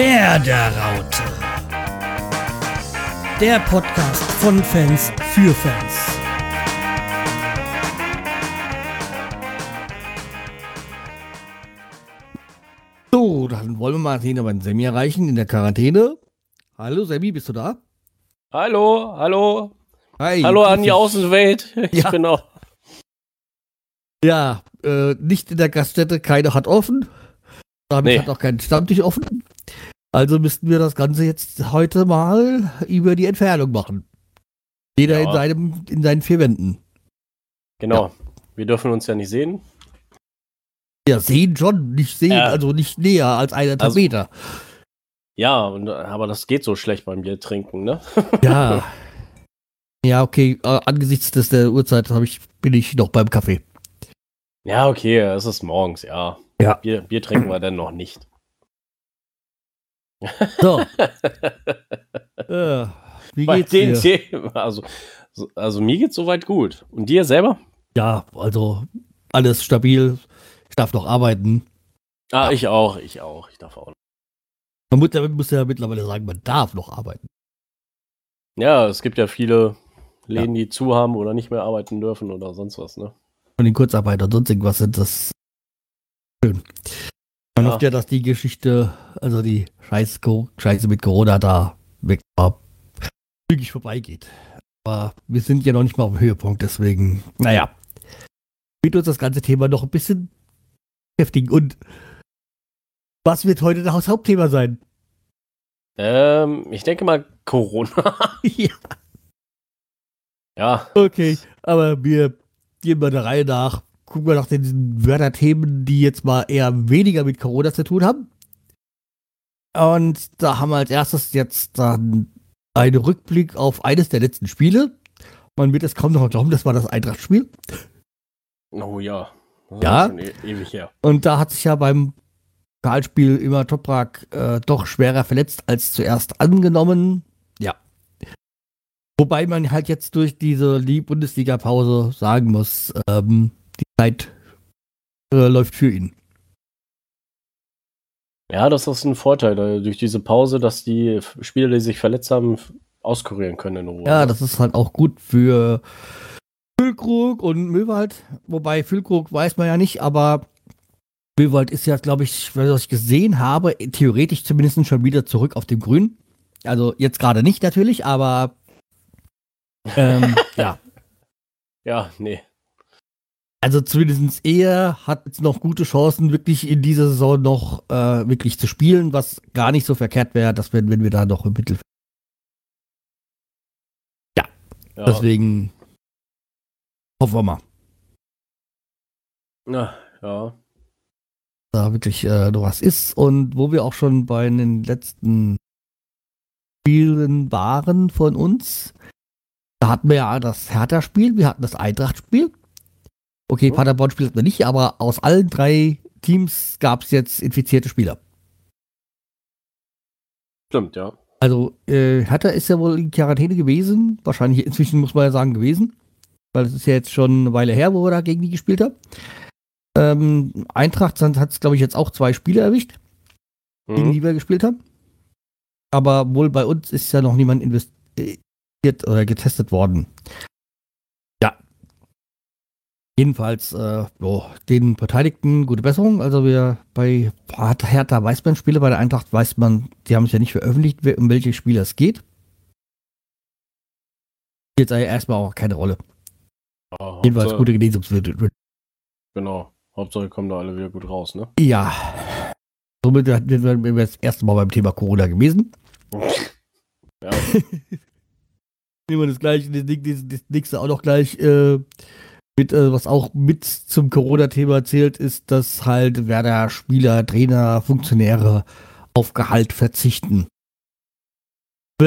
Werderaute. Der Podcast von Fans für Fans. So, dann wollen wir mal sehen, ob wir den Sammy erreichen in der Quarantäne. Hallo Sammy, bist du da? Hallo, hallo. Hi. Hallo an die Außenwelt. Ich Ja. bin auch. Ja, äh, nicht in der Gaststätte, keiner hat offen. Damit Nee. hat auch kein Stammtisch offen. Also müssten wir das Ganze jetzt heute mal über die Entfernung machen. Jeder Ja. in, seinem, in seinen vier Wänden. Genau. Wir dürfen uns ja nicht sehen. Ja, sehen schon, nicht sehen, Ja. also nicht näher als eineinhalb Also- Meter. Ja, und, aber das geht so schlecht beim Bier trinken, ne? Ja. ja, okay, äh, angesichts des der Uhrzeit ich, bin ich noch beim Kaffee. Ja, okay, es ist morgens, ja. Ja. Bier, Bier trinken wir dann noch nicht. So, äh, wie Bei geht's den dir? Themen, also, so- also mir geht's soweit gut. Und dir selber? Ja, also alles stabil. Ich darf noch arbeiten. Ah, ich auch, ich auch. Ich darf auch. Man muss, ja- muss ja mittlerweile sagen, man darf noch arbeiten. Ja, es gibt ja viele Läden, die zu haben oder nicht mehr arbeiten dürfen oder sonst was, ne? Von den Kurzarbeitern und sonst irgendwas sind das schön. Man Ja. hofft ja, dass die Geschichte, also die Scheiß Scheiße mit Corona da weg zügig vorbeigeht. Aber wir sind ja noch nicht mal auf dem Höhepunkt, deswegen, naja, wird uns das ganze Thema noch ein bisschen beschäftigen. Und was wird heute das Hauptthema sein? Ähm, ich denke mal Corona. ja, ja, okay, aber wir gehen mal der Reihe nach. Gucken wir nach den Wörterthemen, die jetzt mal eher weniger mit Corona zu tun haben. Und da haben wir als erstes jetzt dann einen Rückblick auf eines der letzten Spiele. Man wird es kaum noch glauben, das war das Eintracht-Spiel. Oh ja. Ja? e ewig her. Und da hat sich ja beim Pokalspiel immer Toprak äh, doch schwerer verletzt als zuerst angenommen. Wobei man halt jetzt durch diese die Bundesliga-Pause sagen muss, ähm, die Zeit äh, läuft für ihn. Ja, das ist ein Vorteil äh, durch diese Pause, dass die Spieler, die sich verletzt haben, auskurieren können in Ruhe. Ja, das ist halt auch gut für Füllkrug und Möwald. Wobei Füllkrug weiß man ja nicht, aber Möwald ist ja, glaube ich, was ich gesehen habe, theoretisch zumindest schon wieder zurück auf dem Grün. Also jetzt gerade nicht natürlich, aber ähm, ja. ja, nee. Also zumindest er hat jetzt noch gute Chancen, wirklich in dieser Saison noch äh, wirklich zu spielen, was gar nicht so verkehrt wäre, dass wenn, wenn wir da noch im Mittelfeld. Ja, Deswegen hoffen wir mal. ja, ja. da wirklich äh, noch was ist und wo wir auch schon bei den letzten Spielen waren von uns. Da hatten wir ja das Hertha-Spiel, wir hatten das Eintracht-Spiel. Okay, Mhm. Paderborn spielt wir nicht, aber aus allen drei Teams gab es jetzt infizierte Spieler. Stimmt, ja. Also äh, Hertha ist ja wohl in Quarantäne gewesen, wahrscheinlich inzwischen muss man ja sagen gewesen, weil es ist ja jetzt schon eine Weile her, wo wir da gegen die gespielt haben. Ähm, Eintracht hat es, glaube ich, jetzt auch zwei Spiele erwischt. gegen Mhm. die wir gespielt haben. Aber wohl bei uns ist ja noch niemand investiert oder getestet worden. Ja. Jedenfalls, äh, jo, den Beteiligten gute Besserung. Also wir bei Hertha weiß man Spiele, bei der Eintracht weiß man, die haben es ja nicht veröffentlicht, um welche Spiele es geht. Jetzt erstmal auch keine Rolle. Ja, Jedenfalls Hauptsache- gute Genesungswürde. Genau. Hauptsache kommen da alle wieder gut raus, ne? Ja. Somit sind wir das erste Mal beim Thema Corona gewesen. Ja, Nehmen wir das gleiche, das, das, das nächste auch noch gleich äh, mit, äh, was auch mit zum Corona-Thema zählt, ist, dass halt Werder Spieler, Trainer, Funktionäre auf Gehalt verzichten.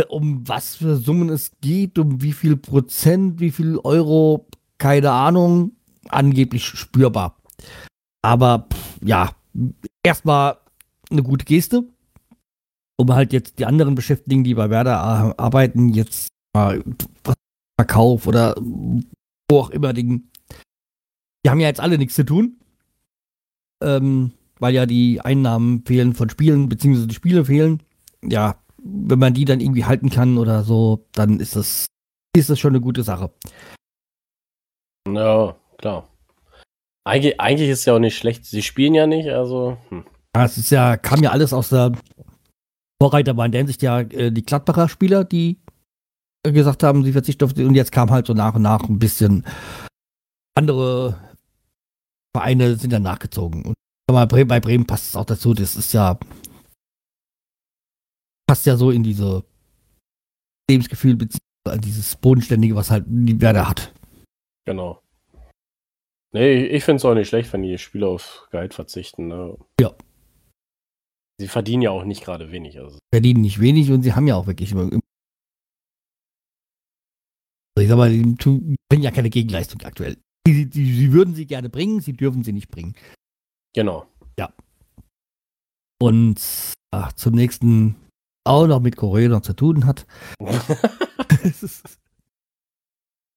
Um was für Summen es geht, um wie viel Prozent, wie viel Euro, keine Ahnung, angeblich spürbar. Aber pff, ja, erstmal eine gute Geste, um halt jetzt die anderen Beschäftigten, die bei Werder ar- arbeiten, jetzt Verkauf oder wo auch immer, Ding. Die haben ja jetzt alle nichts zu tun. Ähm, weil ja die Einnahmen fehlen von Spielen, beziehungsweise die Spiele fehlen. Ja, wenn man die dann irgendwie halten kann oder so, dann ist das, ist das schon eine gute Sache. Ja, klar. Eigentlich, eigentlich ist es ja auch nicht schlecht. Sie spielen ja nicht, also. Hm. Ja, es ist ja, kam ja alles aus der Vorreiter war in der Hinsicht ja äh, die Gladbacher Spieler, die gesagt haben, sie verzichten auf die, und jetzt kam halt so nach und nach ein bisschen andere Vereine sind dann nachgezogen. Und bei Bremen, bei Bremen passt es auch dazu, das ist ja passt ja so in diese Lebensgefühl, beziehungsweise dieses Bodenständige, was halt die Werder hat. Genau. Nee, ich finde es auch nicht schlecht, wenn die Spieler auf Gehalt verzichten. Ne? Ja. Sie verdienen ja auch nicht gerade wenig. Also. Verdienen nicht wenig und sie haben ja auch wirklich immer. Also ich sag mal, die bringen ja keine Gegenleistung aktuell. Sie, die, sie würden sie gerne bringen, sie dürfen sie nicht bringen. Genau. Ja. Und ach, zum nächsten auch noch mit Corona zu tun hat. es ist,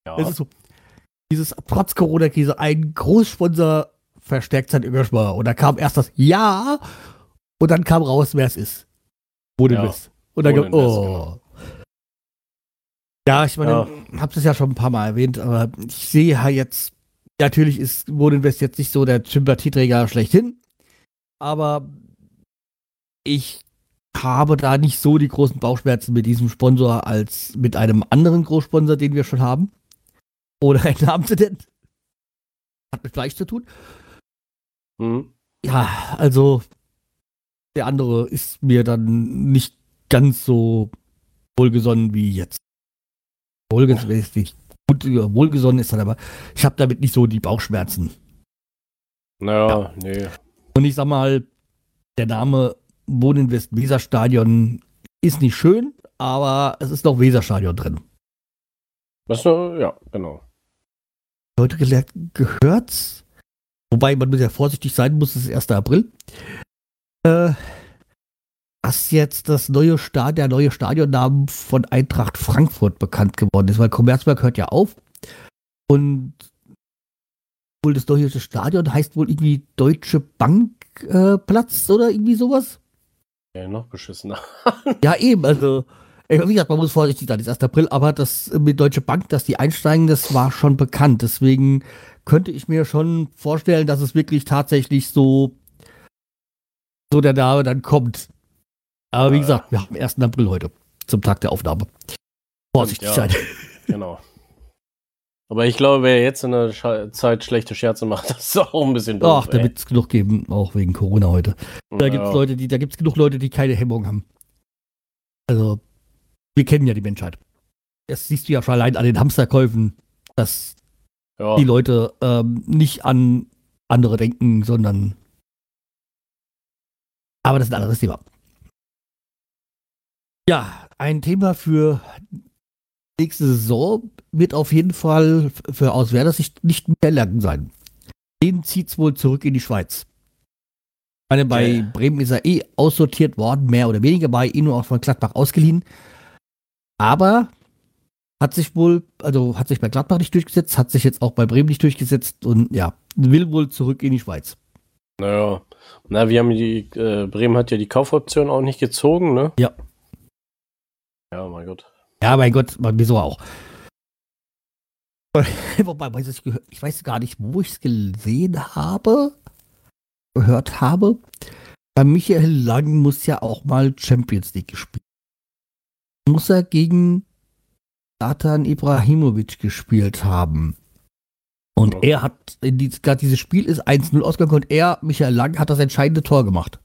ja. es ist so, dieses trotz Corona-Krise ein Großsponsor verstärkt sein Engagement. Und da kam erst das Ja und dann kam raus, wer es ist. Wo ja. bist. Und dann kam, oh. Genau. Ja, ich meine, ja. hab's es ja schon ein paar Mal erwähnt, aber ich sehe ja jetzt, natürlich ist Wohninvest jetzt nicht so der Sympathieträger schlechthin, aber ich habe da nicht so die großen Bauchschmerzen mit diesem Sponsor als mit einem anderen Großsponsor, den wir schon haben. Oder einen Namen sie denn? Hat mit Fleisch zu tun. Mhm. Ja, also der andere ist mir dann nicht ganz so wohlgesonnen wie jetzt. Wohlgesonnen gut, wohlgesonnen ist dann aber, ich habe damit nicht so die Bauchschmerzen. Naja, ja. nee. Und ich sag mal, der Name Wohninvest Weserstadion ist nicht schön, aber es ist noch Weserstadion drin. Was so, ja, genau. Heute gelernt, gehört, wobei man ja vorsichtig sein muss, es ist 1. April, äh, dass jetzt das neue Stadion, der neue Stadionnamen von Eintracht Frankfurt bekannt geworden ist, weil Commerzberg hört ja auf und wohl das neue Stadion heißt wohl irgendwie Deutsche Bankplatz äh, oder irgendwie sowas. Ja, noch beschissener. ja, eben, also, wie gesagt, man muss vorsichtig sein, das ist 1. April, aber das mit Deutsche Bank, dass die einsteigen, das war schon bekannt. Deswegen könnte ich mir schon vorstellen, dass es wirklich tatsächlich so, so der Name dann kommt. Aber wie gesagt, wir haben 1. April heute, zum Tag der Aufnahme. Vorsichtig ja, sein. Genau. Aber ich glaube, wer jetzt in der Zeit schlechte Scherze macht, das ist auch ein bisschen doof. Ach, da wird es genug geben, auch wegen Corona heute. Da ja. gibt es Leute, die, da gibt es genug Leute, die keine Hemmung haben. Also, wir kennen ja die Menschheit. Das siehst du ja schon allein an den Hamsterkäufen, dass ja. die Leute ähm, nicht an andere denken, sondern. Aber das ist ein anderes Thema. Ja, ein Thema für nächste Saison wird auf jeden Fall für aus Sicht nicht mehr lang sein. Den zieht es wohl zurück in die Schweiz. Ich meine, bei ja. Bremen ist er eh aussortiert worden, mehr oder weniger, eh nur auch von Gladbach ausgeliehen. Aber hat sich wohl, also hat sich bei Gladbach nicht durchgesetzt, hat sich jetzt auch bei Bremen nicht durchgesetzt und ja, will wohl zurück in die Schweiz. Naja, na, wir haben die, äh, Bremen hat ja die Kaufoption auch nicht gezogen, ne? Ja. Ja, mein Gott. Ja, mein Gott, wieso auch? Wobei, ich, weiß gar nicht, wo ich es gesehen habe, gehört habe. Bei Michael Lang muss ja auch mal Champions League gespielt. Muss er gegen Satan Ibrahimovic gespielt haben. Und okay. er hat, gerade dieses Spiel ist 1-0 ausgegangen und er, Michael Lang, hat das entscheidende Tor gemacht.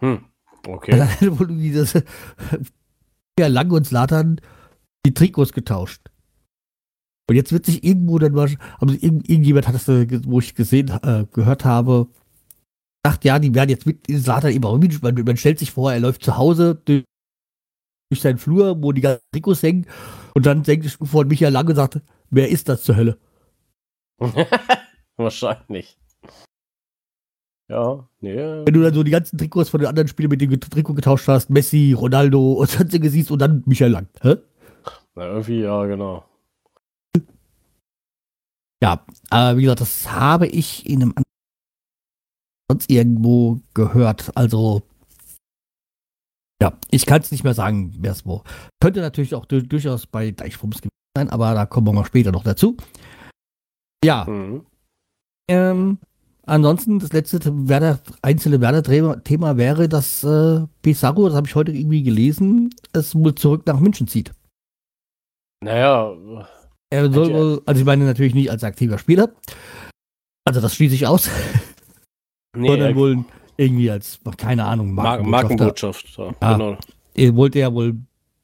Hm, okay. Also, dieses, Michael Lang und Slatan die Trikots getauscht. Und jetzt wird sich irgendwo dann mal, also irgendjemand hat das, wo ich gesehen, äh, gehört habe, sagt, ja, die werden jetzt mit Slatan Ibrahimovic, man, man stellt sich vor, er läuft zu Hause durch, durch seinen Flur, wo die ganzen Trikots hängen, und dann denkt sich vor Michael Lang und sagt, wer ist das zur Hölle? Wahrscheinlich. Ja, nee. Wenn du dann so die ganzen Trikots von den anderen Spielern mit dem Trikot getauscht hast, Messi, Ronaldo und sonstige siehst und dann Michael Lang, hä? Na, irgendwie, ja, genau. Ja, aber wie gesagt, das habe ich in einem sonst irgendwo gehört. Also, ja, ich kann es nicht mehr sagen, wer es wo. Könnte natürlich auch durchaus bei Deichfums gewesen sein, aber da kommen wir mal später noch dazu. Ja. Mhm. Ähm, ansonsten, das letzte Werder, einzelne Werder-Thema wäre, dass äh, Pizarro, das habe ich heute irgendwie gelesen, es wohl zurück nach München zieht. Naja. Er soll wohl, also ich meine natürlich nicht als aktiver Spieler. Also das schließe ich aus. Nee, sondern wohl irgendwie als, keine Ahnung, Markenbotschaft. Ja, ja, genau. Er wollte ja wohl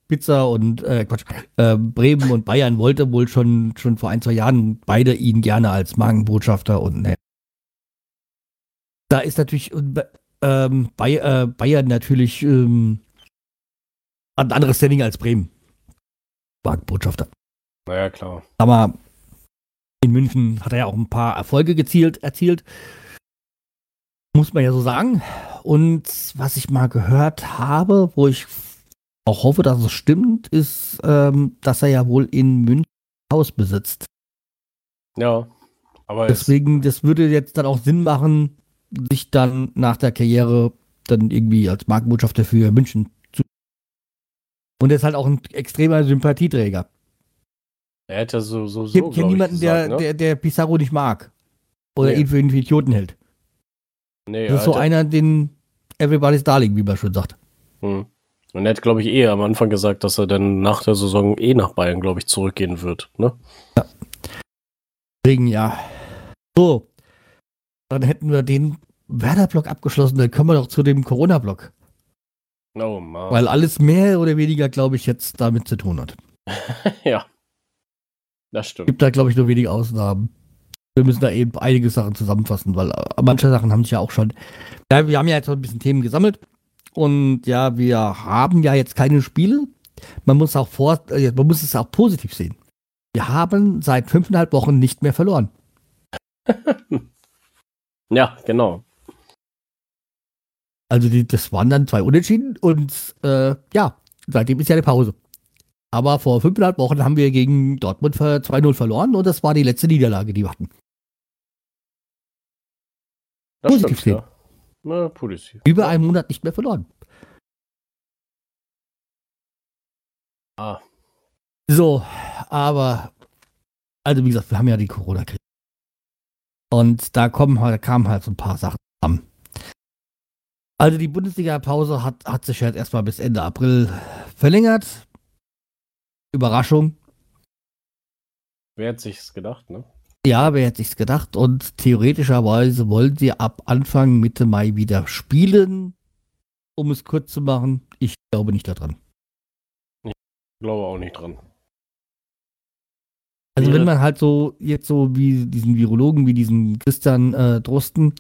Pizza und äh, Quatsch, äh, Bremen und Bayern wollte wohl schon, schon vor ein, zwei Jahren beide ihn gerne als Markenbotschafter und ne. Da ist natürlich ähm, Bay, äh, Bayern natürlich ähm, ein anderes Standing als Bremen. Markenbotschafter. Naja, klar. Aber in München hat er ja auch ein paar Erfolge gezielt, erzielt. Muss man ja so sagen. Und was ich mal gehört habe, wo ich auch hoffe, dass es stimmt, ist, ähm, dass er ja wohl in München Haus besitzt. Ja, aber deswegen, das würde jetzt dann auch Sinn machen, sich dann nach der Karriere dann irgendwie als Markenbotschafter für München zu. Und er ist halt auch ein extremer Sympathieträger. Er hätte so, so, so. Ich kenne niemanden, gesagt, der, ne? der, der Pizarro nicht mag. Oder nee. ihn für einen Idioten hält. Nee, das ist so einer, den Everybody's Darling, wie man schon sagt. Hm. Und er hat, glaube ich, eh am Anfang gesagt, dass er dann nach der Saison eh nach Bayern, glaube ich, zurückgehen wird. Ne? Ja. Deswegen, ja. So. Dann hätten wir den Werder-Block abgeschlossen. Dann kommen wir doch zu dem Corona-Block. Oh Mann. Weil alles mehr oder weniger, glaube ich, jetzt damit zu tun hat. ja. Das stimmt. Gibt da, glaube ich, nur wenige Ausnahmen wir müssen da eben einige Sachen zusammenfassen, weil äh, manche Sachen haben sich ja auch schon. Ja, wir haben ja jetzt noch ein bisschen Themen gesammelt. Und ja, wir haben ja jetzt keine Spiele. Man muss auch vor, äh, man muss es auch positiv sehen. Wir haben seit fünfeinhalb Wochen nicht mehr verloren. ja, genau. Also die, das waren dann zwei Unentschieden und äh, ja, seitdem ist ja eine Pause. Aber vor fünfeinhalb Wochen haben wir gegen Dortmund 2-0 verloren und das war die letzte Niederlage, die wir hatten. Das positiv stimmt, ja. Na, positiv. Über einen Monat nicht mehr verloren. Ah. So, aber, also wie gesagt, wir haben ja die Corona-Krise. Und da kommen halt, kamen halt so ein paar Sachen zusammen. Also die Bundesliga-Pause hat, hat sich halt erstmal bis Ende April verlängert. Überraschung. Wer hat sich's gedacht, ne? Ja, wer hätte sich's gedacht? Und theoretischerweise wollen sie ab Anfang Mitte Mai wieder spielen, um es kurz zu machen. Ich glaube nicht daran. Ich glaube auch nicht dran. Also wenn man halt so jetzt so wie diesen Virologen, wie diesen Christian äh, Drosten,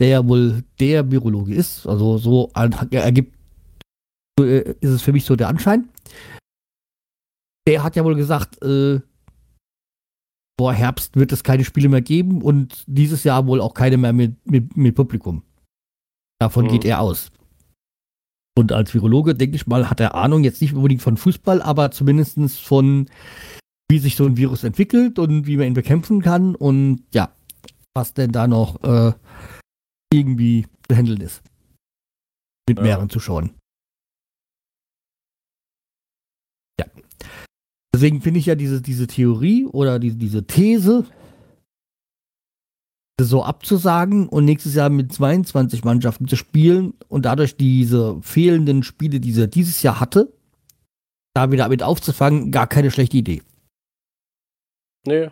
der ja wohl der Virologe ist, also so ergibt äh, ist es für mich so der Anschein. Der hat ja wohl gesagt, äh, vor Herbst wird es keine Spiele mehr geben und dieses Jahr wohl auch keine mehr mit, mit, mit Publikum. Davon mhm. geht er aus. Und als Virologe, denke ich mal, hat er Ahnung, jetzt nicht unbedingt von Fußball, aber zumindest von, wie sich so ein Virus entwickelt und wie man ihn bekämpfen kann und ja, was denn da noch äh, irgendwie zu handeln ist. Mit ja. mehreren Zuschauern. Deswegen finde ich ja diese, diese Theorie oder die, diese These, so abzusagen und nächstes Jahr mit 22 Mannschaften zu spielen und dadurch diese fehlenden Spiele, die er dieses Jahr hatte, da wieder damit aufzufangen, gar keine schlechte Idee. Nee.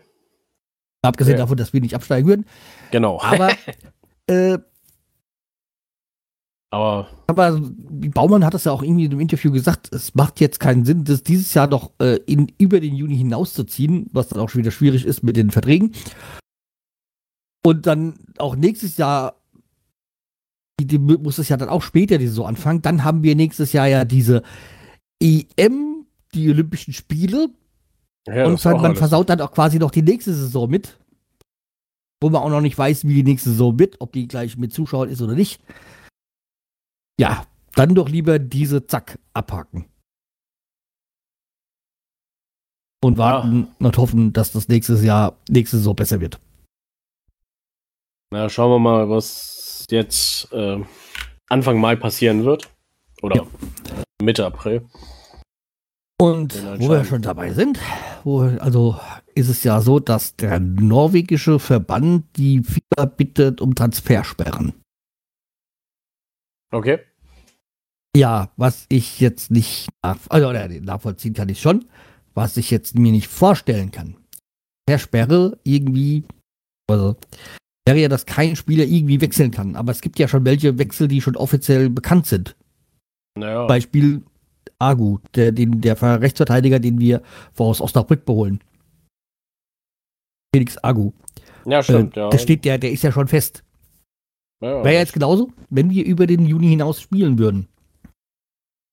Abgesehen nee. davon, dass wir nicht absteigen würden. Genau. Aber äh, aber. Aber Baumann hat es ja auch irgendwie in einem Interview gesagt, es macht jetzt keinen Sinn, das dieses Jahr noch äh, in, über den Juni hinauszuziehen, was dann auch schon wieder schwierig ist mit den Verträgen. Und dann auch nächstes Jahr die, die, muss es ja dann auch später die Saison anfangen. Dann haben wir nächstes Jahr ja diese EM, die Olympischen Spiele. Ja, und man alles. versaut dann auch quasi noch die nächste Saison mit. Wo man auch noch nicht weiß, wie die nächste Saison wird, ob die gleich mit Zuschauern ist oder nicht. Ja, dann doch lieber diese Zack abhaken. Und warten ja. und hoffen, dass das nächstes Jahr, nächste Saison besser wird. Na, schauen wir mal, was jetzt äh, Anfang Mai passieren wird. Oder ja. Mitte April. Und wo wir schon dabei sind, wo, also ist es ja so, dass der norwegische Verband die FIFA bittet um Transfersperren. Okay. Ja, was ich jetzt nicht nach, also, nachvollziehen kann ich schon, was ich jetzt mir nicht vorstellen kann. Per Sperre irgendwie, also wäre ja, dass kein Spieler irgendwie wechseln kann. Aber es gibt ja schon welche Wechsel, die schon offiziell bekannt sind. Naja. Beispiel Agu, der, den, der Rechtsverteidiger, den wir aus Osnabrück beholen. Felix Agu. Ja, stimmt, ähm, ja. Der steht, der, der ist ja schon fest. Ja, Wäre ja jetzt genauso, wenn wir über den Juni hinaus spielen würden.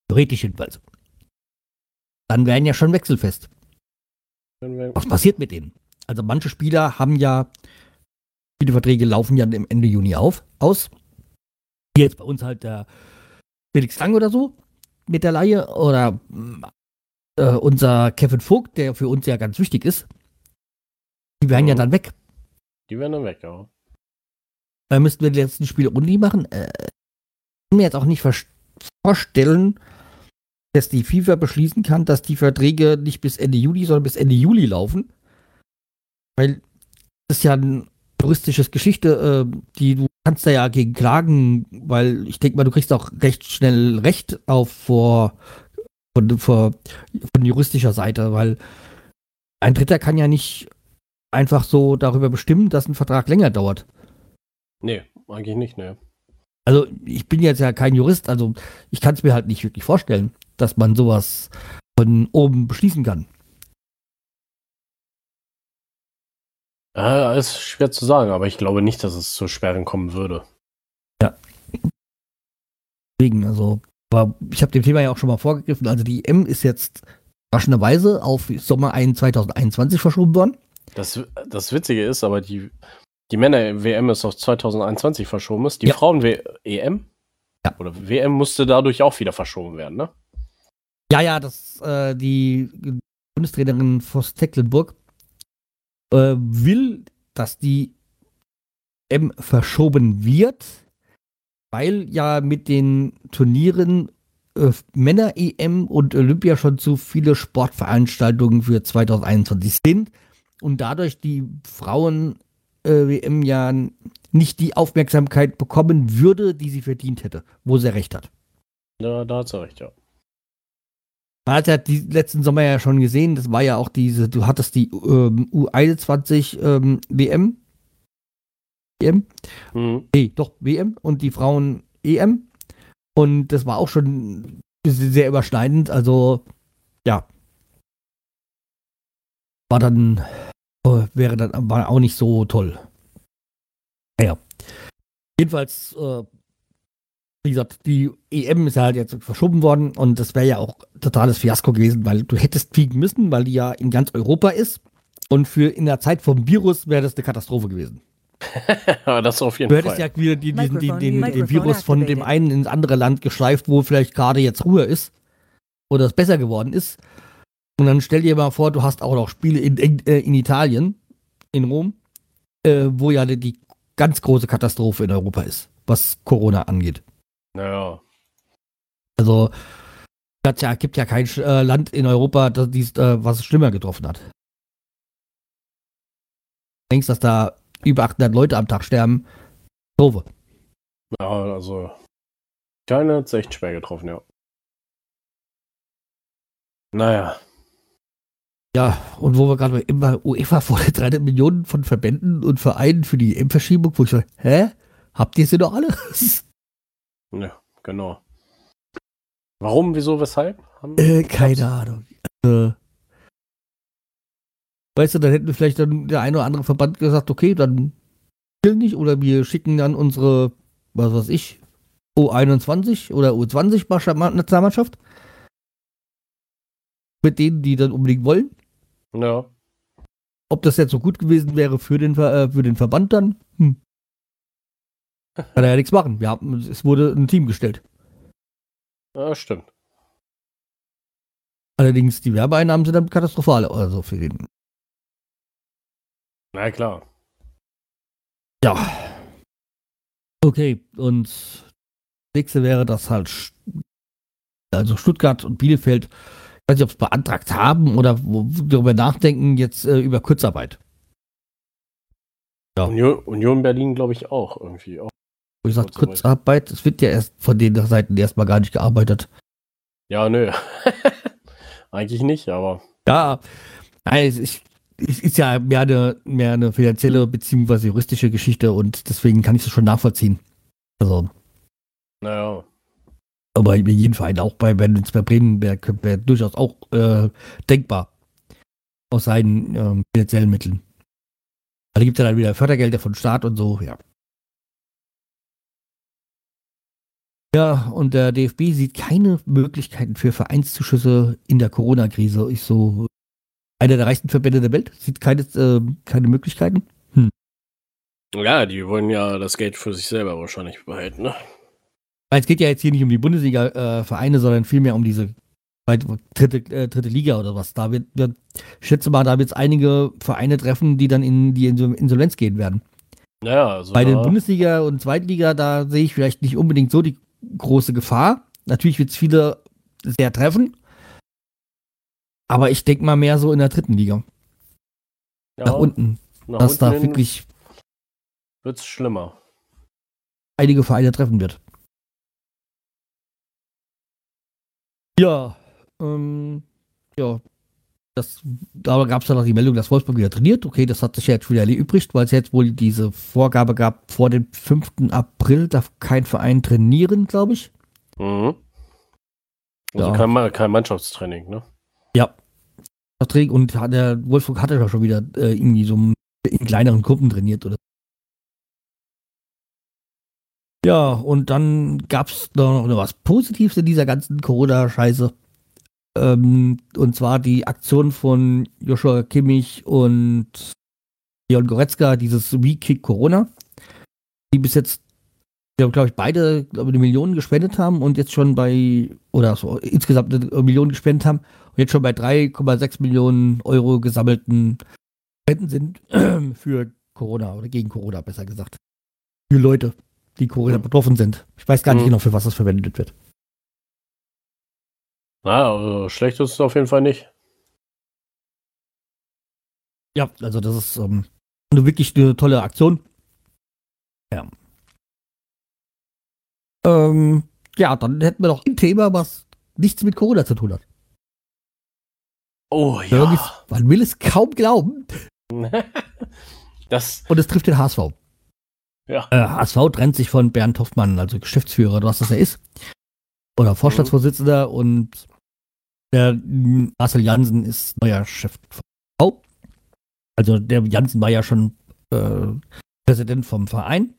Theoretisch jedenfalls. Dann wären ja schon wechselfest. Was passiert mit denen? Also manche Spieler haben ja, viele Verträge laufen ja im Ende Juni auf, aus. Hier jetzt bei uns halt der Felix Lang oder so mit der Laie oder äh, unser Kevin Vogt, der für uns ja ganz wichtig ist. Die wären mhm. ja dann weg. Die wären dann weg, ja. Dann müssten wir die letzten Spiele Uni machen. Äh, ich kann mir jetzt auch nicht vorstellen, dass die FIFA beschließen kann, dass die Verträge nicht bis Ende Juli, sondern bis Ende Juli laufen. Weil das ist ja eine juristische Geschichte, äh, die du kannst da ja gegen klagen, weil ich denke mal, du kriegst auch recht schnell Recht auf vor von, vor, von juristischer Seite, weil ein Dritter kann ja nicht einfach so darüber bestimmen, dass ein Vertrag länger dauert. Nee, eigentlich nicht, ne. Also ich bin jetzt ja kein Jurist, also ich kann es mir halt nicht wirklich vorstellen, dass man sowas von oben beschließen kann. Ja, ist schwer zu sagen, aber ich glaube nicht, dass es zu Sperren kommen würde. Ja. Deswegen, also, aber ich habe dem Thema ja auch schon mal vorgegriffen. Also die M ist jetzt raschenderweise auf Sommer 2021 verschoben worden. Das, das Witzige ist, aber die, die Männer-WM ist auf 2021 verschoben ist. Die ja. Frauen-EM ja. oder WM musste dadurch auch wieder verschoben werden, ne? Ja, ja, das, äh, die Bundestrainerin Voss Tecklenburg äh, will, dass die M verschoben wird, weil ja mit den Turnieren äh, Männer-EM und Olympia schon zu viele Sportveranstaltungen für 2021 sind und dadurch die Frauen-WM äh, ja nicht die Aufmerksamkeit bekommen würde, die sie verdient hätte, wo sie recht hat. Ja, da hat sie recht, ja. Man hat ja die letzten Sommer ja schon gesehen, das war ja auch diese, du hattest die ähm, U21 ähm, WM. EM? Mhm. Nee, doch, WM und die Frauen EM. Und das war auch schon sehr überschneidend. Also, ja. War dann, oh, wäre dann, war auch nicht so toll. Naja. Jedenfalls äh, wie gesagt, die EM ist ja halt jetzt verschoben worden und das wäre ja auch totales Fiasko gewesen, weil du hättest fliegen müssen, weil die ja in ganz Europa ist. Und für in der Zeit vom Virus wäre das eine Katastrophe gewesen. das auf jeden Fall. Du hättest ja wieder die, diesen, den, den, den Virus von dem einen ins andere Land geschleift, wo vielleicht gerade jetzt Ruhe ist oder es besser geworden ist. Und dann stell dir mal vor, du hast auch noch Spiele in, in, äh, in Italien, in Rom, äh, wo ja die ganz große Katastrophe in Europa ist, was Corona angeht. Naja. Also, es ja, gibt ja kein äh, Land in Europa, das, dies, äh, was schlimmer getroffen hat. Du denkst, dass da über 800 Leute am Tag sterben? Doofe. Ja, also, China hat es echt schwer getroffen, ja. Naja. Ja, und wo wir gerade immer UEFA fordert 300 Millionen von Verbänden und Vereinen für die M-Verschiebung, wo ich so, hä? Habt ihr sie doch alle? Ja, genau. Warum, wieso, weshalb? Äh, keine Ahnung. Also, weißt du, dann hätten wir vielleicht dann der eine oder andere Verband gesagt, okay, dann spielen nicht oder wir schicken dann unsere, was weiß ich, U21 oder U20-Nationalmannschaft mit denen, die dann unbedingt wollen. Ja. Ob das jetzt so gut gewesen wäre für den, äh, für den Verband dann, hm. Kann er ja nichts machen. Wir haben, es wurde ein Team gestellt. Ja, stimmt. Allerdings, die Werbeeinnahmen sind dann katastrophal, also für den. Na klar. Ja. Okay, und das nächste wäre, dass halt also Stuttgart und Bielefeld, ich weiß nicht, ob es beantragt haben oder darüber nachdenken, jetzt äh, über Kurzarbeit. Ja. Union, Union Berlin, glaube ich, auch irgendwie. Auch. Wie gesagt, Kurzarbeit, es wird ja erst von den Seiten erstmal gar nicht gearbeitet. Ja, nö. Eigentlich nicht, aber. Ja, es ist, es ist ja mehr eine, mehr eine finanzielle bzw. juristische Geschichte und deswegen kann ich das schon nachvollziehen. Also. Naja. Aber in jedem Fall, auch bei, wenn es bei Bremen wäre, wäre durchaus auch äh, denkbar. Aus seinen ähm, finanziellen Mitteln. Da gibt es ja dann wieder Fördergelder von Staat und so, ja. Ja, und der DFB sieht keine Möglichkeiten für Vereinszuschüsse in der Corona-Krise. Ich so, einer der reichsten Verbände der Welt, sieht keine, äh, keine Möglichkeiten. Hm. Ja, die wollen ja das Geld für sich selber wahrscheinlich behalten, ne? Es geht ja jetzt hier nicht um die Bundesliga-Vereine, äh, sondern vielmehr um diese dritte, äh, dritte Liga oder was. Da wird, wird, ich schätze mal, da wird es einige Vereine treffen, die dann in die Insolvenz gehen werden. Ja, also Bei den Bundesliga und Zweitliga, da sehe ich vielleicht nicht unbedingt so die große Gefahr. Natürlich wird es viele sehr treffen. Aber ich denke mal mehr so in der dritten Liga. Ja, nach unten. Nach dass unten da wirklich wird es schlimmer. Einige Vereine treffen wird. Ja, ähm, ja. Das, da gab es dann noch die Meldung, dass Wolfsburg wieder trainiert. Okay, das hat sich ja jetzt wieder erübrigt, weil es jetzt wohl diese Vorgabe gab, vor dem 5. April darf kein Verein trainieren, glaube ich. Mhm. Also ja. kein, kein Mannschaftstraining, ne? Ja. Und der Wolfsburg hatte ja schon wieder äh, irgendwie so in kleineren Gruppen trainiert oder ja, und dann gab es noch was Positives in dieser ganzen Corona-Scheiße. Ähm, und zwar die Aktion von Joshua Kimmich und Leon Goretzka, dieses We Kick Corona, die bis jetzt, glaube ich, beide glaub, eine Million gespendet haben und jetzt schon bei, oder so, insgesamt eine Million gespendet haben und jetzt schon bei 3,6 Millionen Euro gesammelten Spenden sind für Corona oder gegen Corona, besser gesagt. Für Leute, die Corona betroffen sind. Ich weiß gar nicht mhm. genau, für was das verwendet wird. Na, also schlecht ist es auf jeden Fall nicht. Ja, also das ist ähm, eine wirklich eine tolle Aktion. Ja. Ähm, ja, dann hätten wir noch ein Thema, was nichts mit Corona zu tun hat. Oh ja. Man will es kaum glauben. das Und es trifft den HSV. Ja. Äh, HSV trennt sich von Bernd Hoffmann, also Geschäftsführer, was das er ist. Oder Vorstandsvorsitzender mhm. und der Marcel Jansen ist neuer Chef von Also der Jansen war ja schon äh, Präsident vom Verein.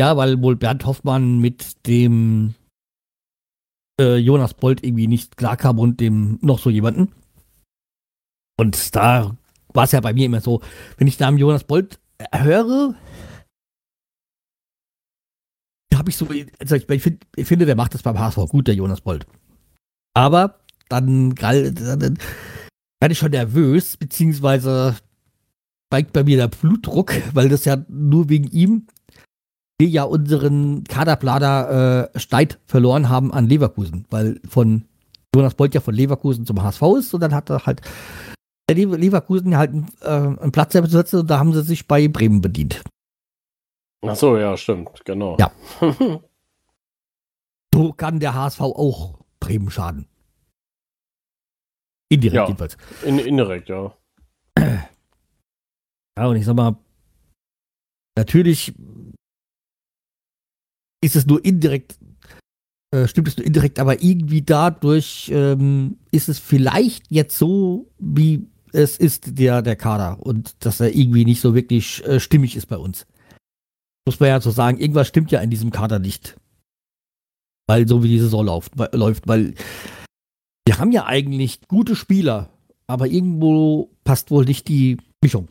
Ja, weil wohl Bernd Hoffmann mit dem äh, Jonas Bolt irgendwie nicht klarkam und dem noch so jemanden. Und da war es ja bei mir immer so, wenn ich Namen Jonas Bolt höre, habe ich so, also ich, ich, find, finde, der macht das beim HSV gut, der Jonas Bolt. Aber dann, dann, werde ich schon nervös, beziehungsweise steigt bei mir der Blutdruck, weil das ja nur wegen ihm wir ja unseren Kaderplaner äh, Steit verloren haben an Leverkusen, weil von Jonas Bolt ja von Leverkusen zum HSV ist und dann hat er halt der Leverkusen halt äh, einen Platz besetzt und da haben sie sich bei Bremen bedient. Ach so, ja, stimmt, genau. Ja. so kann der HSV auch Bremen schaden. Indirekt ja, jedenfalls. In, indirekt, ja. Ja, und ich sag mal, natürlich ist es nur indirekt, äh, stimmt es nur indirekt, aber irgendwie dadurch ähm, ist es vielleicht jetzt so, wie es ist, der, der Kader und dass er irgendwie nicht so wirklich äh, stimmig ist bei uns. Muss man ja so sagen, irgendwas stimmt ja in diesem Kader nicht. Weil so wie die Saison läuft, läuft weil wir haben ja eigentlich gute Spieler, aber irgendwo passt wohl nicht die Mischung.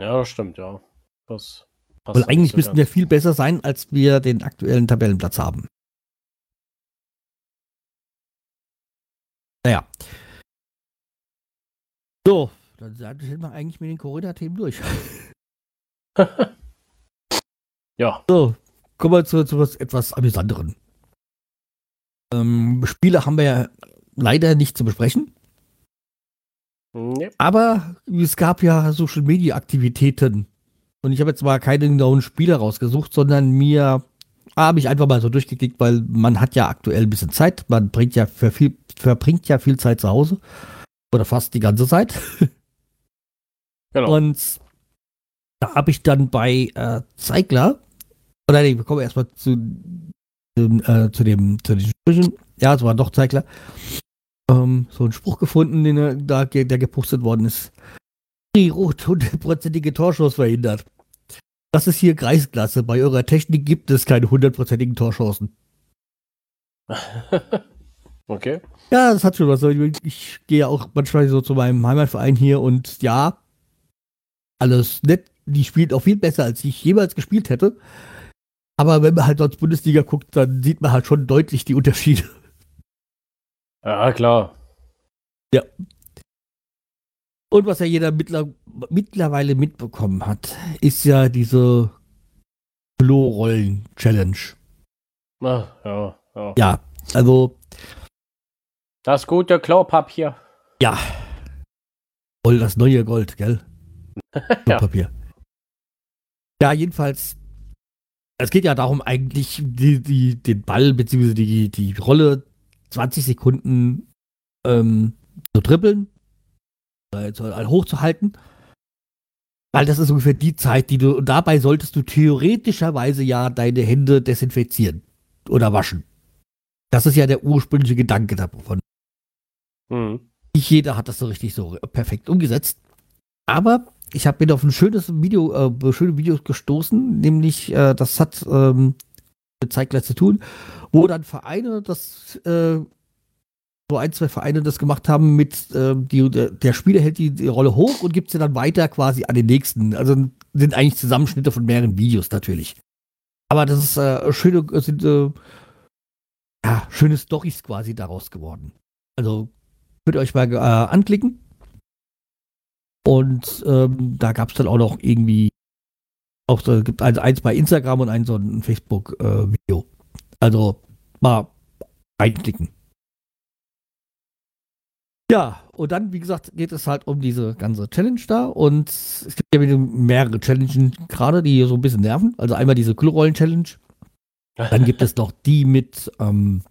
Ja, das stimmt, ja. Das weil eigentlich müssten wir viel besser sein, als wir den aktuellen Tabellenplatz haben. Naja. So, dann sind wir eigentlich mit den Corona-Themen durch. Ja. So, kommen wir zu, zu was etwas Amüsanteren. Ähm, Spiele haben wir ja leider nicht zu besprechen. Nee. Aber es gab ja Social Media Aktivitäten. Und ich habe jetzt mal keine genauen Spiele rausgesucht, sondern mir habe ich einfach mal so durchgeklickt, weil man hat ja aktuell ein bisschen Zeit. Man bringt ja für viel, verbringt ja viel Zeit zu Hause. Oder fast die ganze Zeit. Genau. Und da habe ich dann bei äh, Zeigler, oder nee, wir kommen erstmal zu, äh, zu dem, zu den Sprüchen. Ja, es war doch Zeigler. Ähm, so einen Spruch gefunden, den er, da, der gepostet worden ist. Die rot hundertprozentige Torschuss verhindert. Das ist hier Kreisklasse. Bei eurer Technik gibt es keine hundertprozentigen Torchancen. okay. Ja, das hat schon was. Ich, ich gehe ja auch manchmal so zu meinem Heimatverein hier und ja, alles nett. Die spielt auch viel besser, als ich jemals gespielt hätte. Aber wenn man halt sonst Bundesliga guckt, dann sieht man halt schon deutlich die Unterschiede. Ja, klar. Ja. Und was ja jeder mittler mittlerweile mitbekommen hat, ist ja diese Klo-Rollen-Challenge. Ah, ja, ja. Ja, also, Das gute Klopapier. ja. Voll das neue Gold, gell? Ja. Klopapier. Ja, jedenfalls, es geht ja darum, eigentlich die, die, den Ball bzw. Die, die Rolle 20 Sekunden ähm, zu dribbeln, äh, äh, hochzuhalten. Weil das ist ungefähr die Zeit, die du, und dabei solltest du theoretischerweise ja deine Hände desinfizieren oder waschen. Das ist ja der ursprüngliche Gedanke davon. Hm. Nicht jeder hat das so richtig so perfekt umgesetzt. Aber ich habe mir auf ein schönes Video, äh, schöne Videos gestoßen, nämlich äh, das hat ähm, mit Zeitgleich zu tun, wo dann Vereine das, äh, so ein, zwei Vereine das gemacht haben mit, äh, die, der, Spieler hält die, die Rolle hoch und gibt sie dann weiter quasi an den nächsten. Also sind eigentlich Zusammenschnitte von mehreren Videos natürlich. Aber das ist äh, schöne, es sind äh, ja, schöne Storys quasi daraus geworden. Also könnt ihr euch mal äh, anklicken. Und ähm, da gab es dann auch noch irgendwie, auch so, gibt also eins bei Instagram und eins so ein Facebook-Video. also mal reinklicken. Ja, und dann, wie gesagt, geht es halt um diese ganze Challenge da und es gibt ja mehrere Challenges gerade, die so ein bisschen nerven. Also einmal diese Klorollen-Challenge, dann gibt es noch die mit, ähm,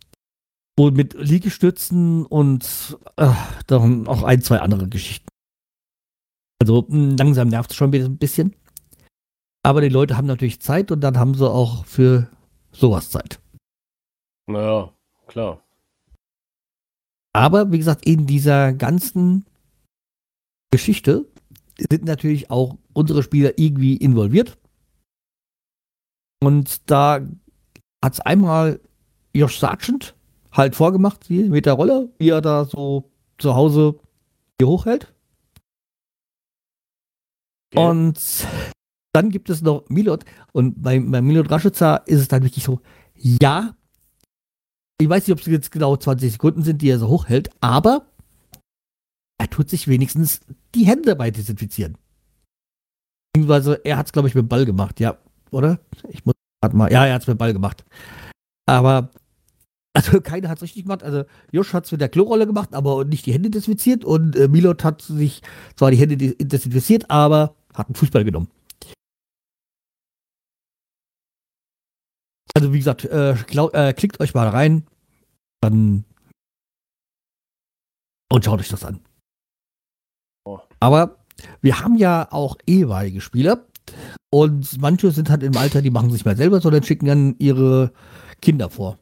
wohl mit Liegestützen und äh, dann auch ein, zwei andere Geschichten. Also mh, langsam nervt es schon wieder ein bisschen. Aber die Leute haben natürlich Zeit und dann haben sie auch für sowas Zeit. Naja, klar. Aber wie gesagt, in dieser ganzen Geschichte sind natürlich auch unsere Spieler irgendwie involviert. Und da hat es einmal Josh Sargent halt vorgemacht, wie mit der Rolle, wie er da so zu Hause hier hochhält. Okay. Und dann gibt es noch Milot. Und bei, bei Milot Rashica ist es dann wirklich so, ja, ich weiß nicht, ob es jetzt genau 20 Sekunden sind, die er so hochhält, aber er tut sich wenigstens die Hände dabei desinfizieren. Beziehungsweise er hat es, glaube ich, mit dem Ball gemacht, ja, oder? Ich muss warte mal. Ja, er hat es mit dem Ball gemacht. Aber, also keiner hat es richtig gemacht. Also Josh hat es mit der Klorolle gemacht, aber nicht die Hände desinfiziert. Und äh, Milot hat sich zwar die Hände de- desinfiziert, aber hat einen Fußball genommen. Also wie gesagt, äh, glau- äh, klickt euch mal rein, dann und schaut euch das an. Oh. Aber wir haben ja auch ehemalige Spieler und manche sind halt im Alter, die machen sich mal selber, sondern schicken dann ihre Kinder vor.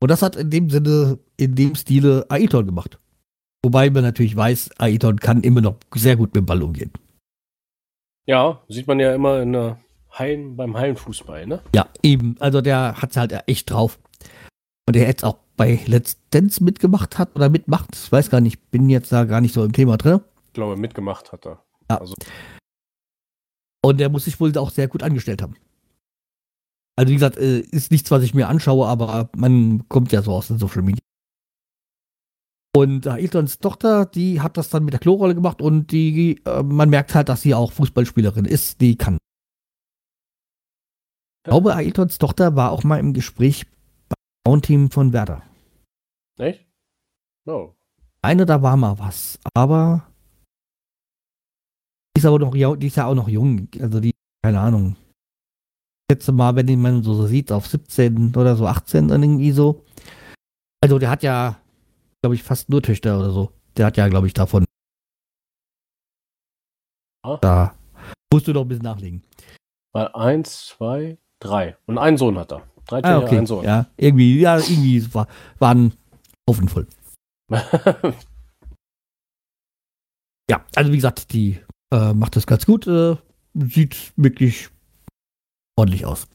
Und das hat in dem Sinne, in dem Stile Aiton gemacht. Wobei man natürlich weiß, Aiton kann immer noch sehr gut mit dem Ball umgehen. Ja, sieht man ja immer in der Hallen, beim Hallenfußball, ne? Ja, eben. Also der hat es halt echt drauf. Und der jetzt auch bei Let's Dance mitgemacht hat oder mitmacht. Ich weiß gar nicht, bin jetzt da gar nicht so im Thema drin. Ich glaube, mitgemacht hat er. Ja. Also, Und der muss sich wohl auch sehr gut angestellt haben. Also wie gesagt, äh, ist nichts, was ich mir anschaue, aber man kommt ja so aus den Social Media. Und äh, Ailtons Tochter, die hat das dann mit der Klorolle gemacht und die, äh, man merkt halt, dass sie auch Fußballspielerin ist, die kann. glaube, Ailtons Tochter war auch mal im Gespräch beim Frauenteam von Werder. Echt? Oh. Eine, da war mal was, aber die ist aber noch, die ist ja auch noch jung, also die, keine Ahnung. Letzte Mal, wenn man so sieht, auf 17 oder so, 18 dann irgendwie so. Also der hat ja, glaube ich, fast nur Töchter oder so. Der hat ja, glaube ich, davon. Ah. Da musst du doch ein bisschen nachlegen. Weil eins, zwei, drei. Und einen Sohn hat er. Drei Ah, Töchter, okay. ein Sohn. Ja, irgendwie, ja, irgendwie war, waren Haufen voll. Ja, also wie gesagt, die äh, macht das ganz gut. Äh, sieht wirklich ordentlich aus.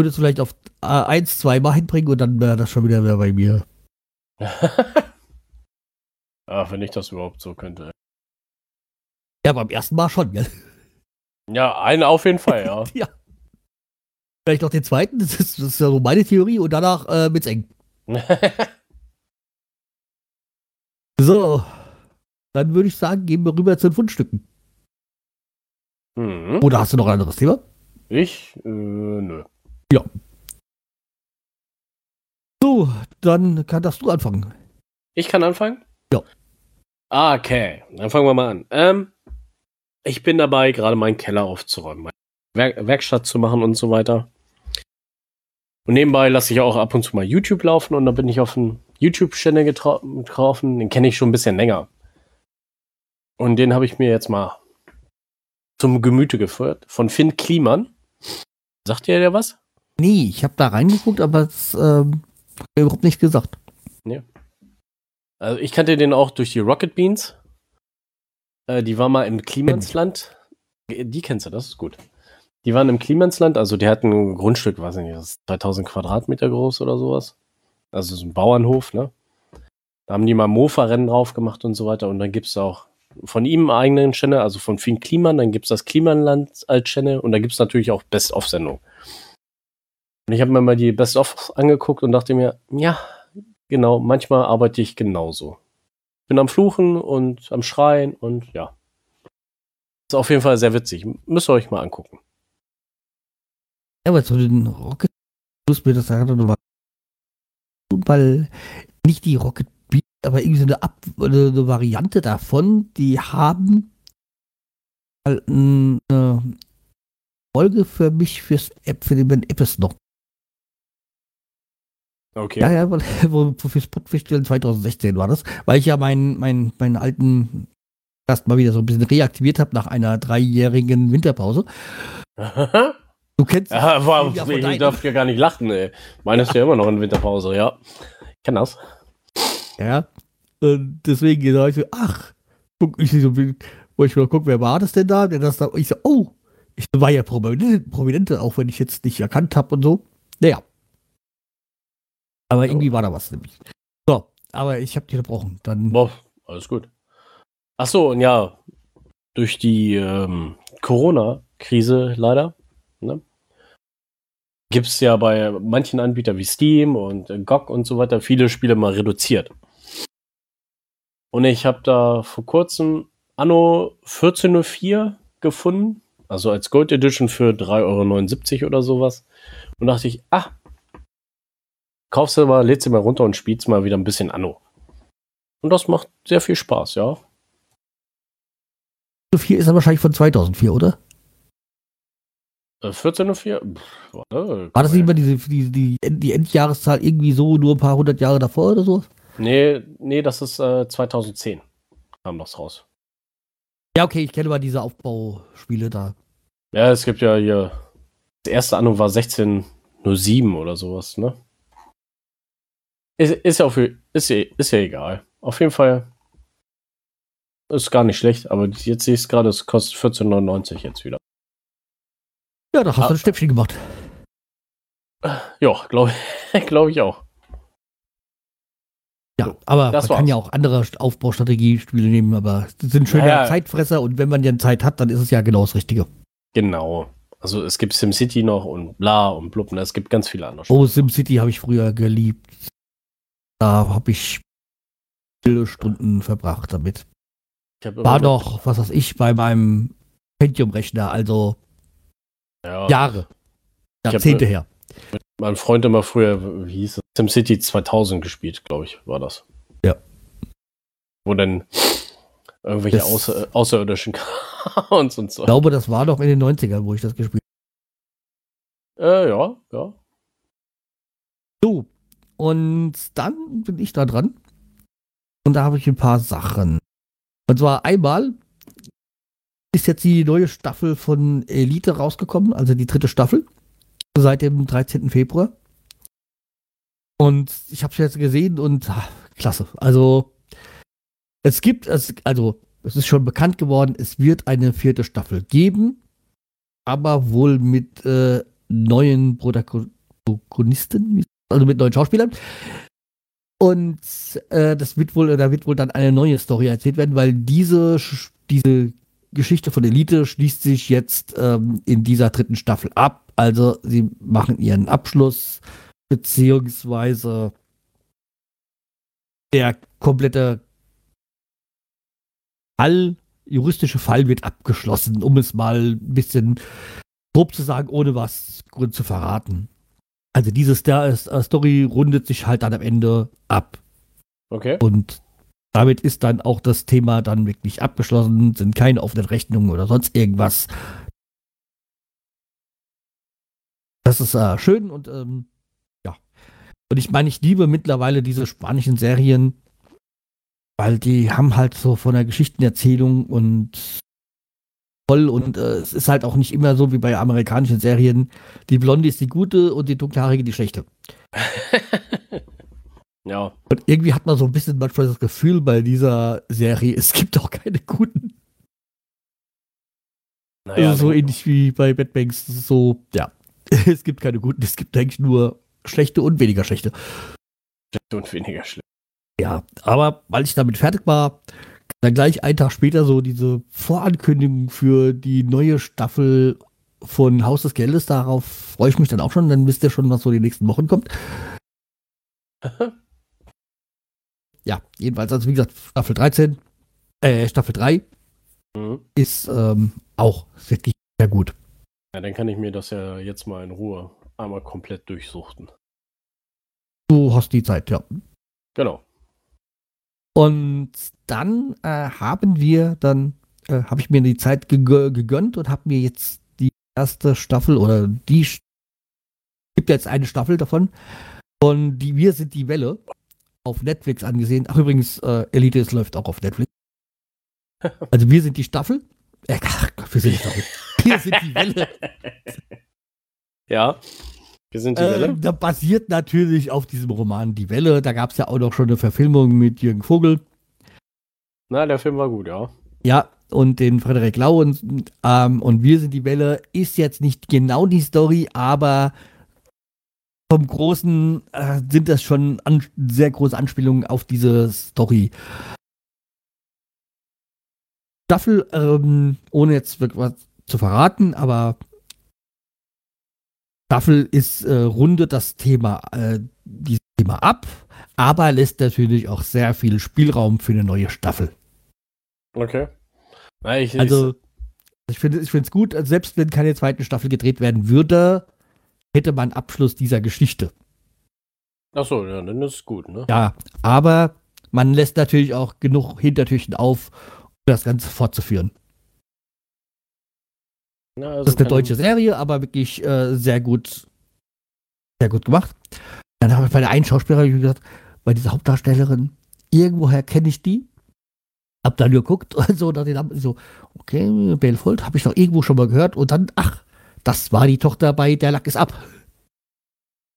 Würde es vielleicht auf äh, eins, zwei Mal hinbringen und dann wäre das schon wieder mehr bei mir. Ach, wenn ich das überhaupt so könnte. Ja, beim ersten Mal schon, gell? Ja, einen auf jeden Fall, ja. ja. Vielleicht noch den zweiten, das ist, das ist ja so meine Theorie und danach äh, wird's eng. So. Dann würde ich sagen, gehen wir rüber zu den Fundstücken. mhm. Oder hast du noch ein anderes Thema? Ich? Äh, nö. So, dann kann das du anfangen. Ich kann anfangen? Ja. Ah, okay, dann fangen wir mal an. Ähm, ich bin dabei, gerade meinen Keller aufzuräumen, meine Werk Werkstatt zu machen und so weiter. Und nebenbei lasse ich auch ab und zu mal YouTube laufen und da bin ich auf einen YouTube-Channel getro getroffen, den kenne ich schon ein bisschen länger. Und den habe ich mir jetzt mal zum Gemüte geführt, von Finn Kliman. Sagt ihr der was? Nee, ich habe da reingeguckt, aber es ähm, hat mir überhaupt nicht gesagt. Also ich kannte den auch durch die Rocket Beans. Äh, die war mal im Klimansland. Die kennst du, das ist gut. Die waren im Klimansland, also die hatten ein Grundstück, weiß ich nicht, das ist 2000 Quadratmeter groß oder sowas. Also so ein Bauernhof, ne? Da haben die mal Mofa-Rennen drauf gemacht und so weiter. Und dann gibt's auch von ihm einen eigenen Channel, also von Finn Kliman, dann gibt's das Klimanland als Channel und da gibt's natürlich auch Best-of-Sendungen. Und ich habe mir mal die Best-of angeguckt und dachte mir, ja, Genau, manchmal arbeite ich genauso. Bin am Fluchen und am Schreien und ja. Ist auf jeden Fall sehr witzig. Müsst ihr euch mal angucken. Ja, aber zu den Rocket muss mir das nochmal weil nicht die Rocket Beat, aber irgendwie so eine, Ab eine, eine Variante davon, die haben mal eine Folge für mich fürs App, für den Apps noch. Okay. Ja, ja, wo, wo fürs Podfestival 2016 war das, weil ich ja meinen, meinen, meinen alten erst mal wieder so ein bisschen reaktiviert habe nach einer dreijährigen Winterpause. Du kennst ja, war, Ja, ich darf ja gar nicht lachen, ey. Meine ist ja immer noch in Winterpause, ja. Ich kenn das. Ja. Und deswegen da ich so, ach, guck, ich so, wo ich mal guck, wer war das denn da? Der das da, ich so, oh, ich war ja Prominente, Prominente, auch wenn ich jetzt nicht erkannt habe und so. Naja. Aber irgendwie war da was nämlich. So, aber ich habe dich unterbrochen. Dann Boah, alles gut. Ach so, und ja, durch die ähm, Corona-Krise leider, ne, gibt es ja bei manchen Anbietern wie Steam und äh, GOG und so weiter viele Spiele mal reduziert. Und ich habe da vor kurzem Anno 1404 gefunden, also als Gold Edition für 3,79 Euro oder sowas. Und dachte ich, ah, kaufst du mal, lädst du mal runter und spielst mal wieder ein bisschen Anno. Und das macht sehr viel Spaß, ja. 4 ist er wahrscheinlich von 2004, oder? Äh, 14.04? Pff, warte, War das nicht mal diese, die, die, die Endjahreszahl irgendwie so nur ein paar hundert Jahre davor oder so? Nee, nee, das ist äh, 2010. Kam das raus. Ja, okay, ich kenne mal diese Aufbauspiele da. Ja, es gibt ja hier. Das erste Anno war 1607 oder sowas, ne? Ist, ist ja auch für, ist, ja- ist ja egal. Auf jeden Fall ist gar nicht schlecht, aber jetzt sehe ich es gerade, es kostet 14,99 jetzt wieder. Ja, da hast Ah. du ein Schnäppchen gemacht. Ja, glaube glaub ich auch. Ja, aber das man kann war's. ja auch andere Aufbaustrategiespiele nehmen, aber das sind schöne Ja, ja. Zeitfresser und wenn man dann Zeit hat, dann ist es ja genau das Richtige. Genau. Also es gibt SimCity noch und bla und blub. ne, Es gibt ganz viele andere Oh, SimCity habe ich früher geliebt. Da habe ich viele Stunden verbracht damit. War doch, was weiß ich, bei meinem Pentium-Rechner, also Ja. Jahre. Jahrzehnte äh, her. Mein Freund immer früher, wie hieß es? SimCity 2000 gespielt, glaube ich, war das. Ja. Wo dann irgendwelche Das- Außer, Außerirdischen und so und so. Ich glaube, das war doch in den 90ern, wo ich das gespielt Äh, ja, ja. habe. Und dann bin ich da dran. Und da habe ich ein paar Sachen. Und zwar einmal ist jetzt die neue Staffel von Elite rausgekommen, also die dritte Staffel, seit dem 13. Februar. Und ich habe es jetzt gesehen und ah, klasse. Also es gibt, es, also es ist schon bekannt geworden, es wird eine vierte Staffel geben, aber wohl mit äh, neuen Protago- Protagonisten, wie- also mit neuen Schauspielern. Und äh, das wird wohl, da wird wohl dann eine neue Story erzählt werden, weil diese, diese Geschichte von Elite schließt sich jetzt ähm, in dieser dritten Staffel ab. Also sie machen ihren Abschluss, beziehungsweise der komplette Fall, juristische Fall wird abgeschlossen, um es mal ein bisschen grob zu sagen, ohne was Grund zu verraten. Also diese äh, Story rundet sich halt dann am Ende ab. Okay. Und damit ist dann auch das Thema dann wirklich abgeschlossen, sind keine offenen Rechnungen oder sonst irgendwas. Das ist äh, schön und ähm, ja. Und ich meine, ich liebe mittlerweile diese spanischen Serien, weil die haben halt so von der Geschichtenerzählung und toll und äh, es ist halt auch nicht immer so wie bei amerikanischen Serien. Die Blonde ist die gute und die dunkelhaarige die schlechte. ja. Und irgendwie hat man so ein bisschen manchmal das Gefühl bei dieser Serie, es gibt auch keine guten. Naja, also so ähnlich wie bei Bad Banks. So, ja. Es gibt keine guten, es gibt eigentlich nur schlechte und weniger schlechte. und weniger schlimm. Ja, aber weil ich damit fertig war, dann gleich einen Tag später so diese Vorankündigung für die neue Staffel von Haus des Geldes, darauf freue ich mich dann auch schon, dann wisst ihr schon, was so die nächsten Wochen kommt. Ja, jedenfalls, also wie gesagt, Staffel 13, äh, Staffel 3 Mhm. ist ähm, auch wirklich sehr gut. Ja, dann kann ich mir das ja jetzt mal in Ruhe einmal komplett durchsuchten. Du hast die Zeit, ja. Genau. Und dann äh, haben wir dann, äh, habe ich mir die Zeit gegö- gegönnt und habe mir jetzt die erste Staffel oder die Sch- gibt jetzt eine Staffel davon von die Wir sind die Welle auf Netflix angesehen. Ach übrigens, äh, Elite es läuft auch auf Netflix. Also wir sind die Staffel. Äh, ach Gott, wir sind die Staffel. Wir sind die Welle. Ja. Wir sind die Welle. Ähm, da basiert natürlich auf diesem Roman Die Welle. Da gab es ja auch noch schon eine Verfilmung mit Jürgen Vogel. Na, der Film war gut, ja. Ja, und den Frederik Lau und, ähm, und Wir sind die Welle ist jetzt nicht genau die Story, aber vom Großen äh, sind das schon an, sehr große Anspielungen auf diese Story. Staffel, ähm, ohne jetzt wirklich was zu verraten, aber Staffel ist, äh, rundet das Thema, äh, dieses Thema ab, aber lässt natürlich auch sehr viel Spielraum für eine neue Staffel. Okay. Na, ich, Also, ich finde ich es gut, selbst wenn keine zweite Staffel gedreht werden würde, hätte man Abschluss dieser Geschichte. Achso, ja, dann ist es gut, ne? Ja, aber man lässt natürlich auch genug Hintertürchen auf, um das Ganze fortzuführen. Ja, also Das ist eine deutsche Serie, aber wirklich äh, sehr gut, sehr gut gemacht. Dann habe ich bei der einen Schauspielerin gesagt, bei dieser Hauptdarstellerin, irgendwoher kenne ich die. Hab dann geguckt und so, den Namen, so, okay, Belfold, habe ich doch irgendwo schon mal gehört. Und dann, ach, das war die Tochter bei Der Lack ist ab.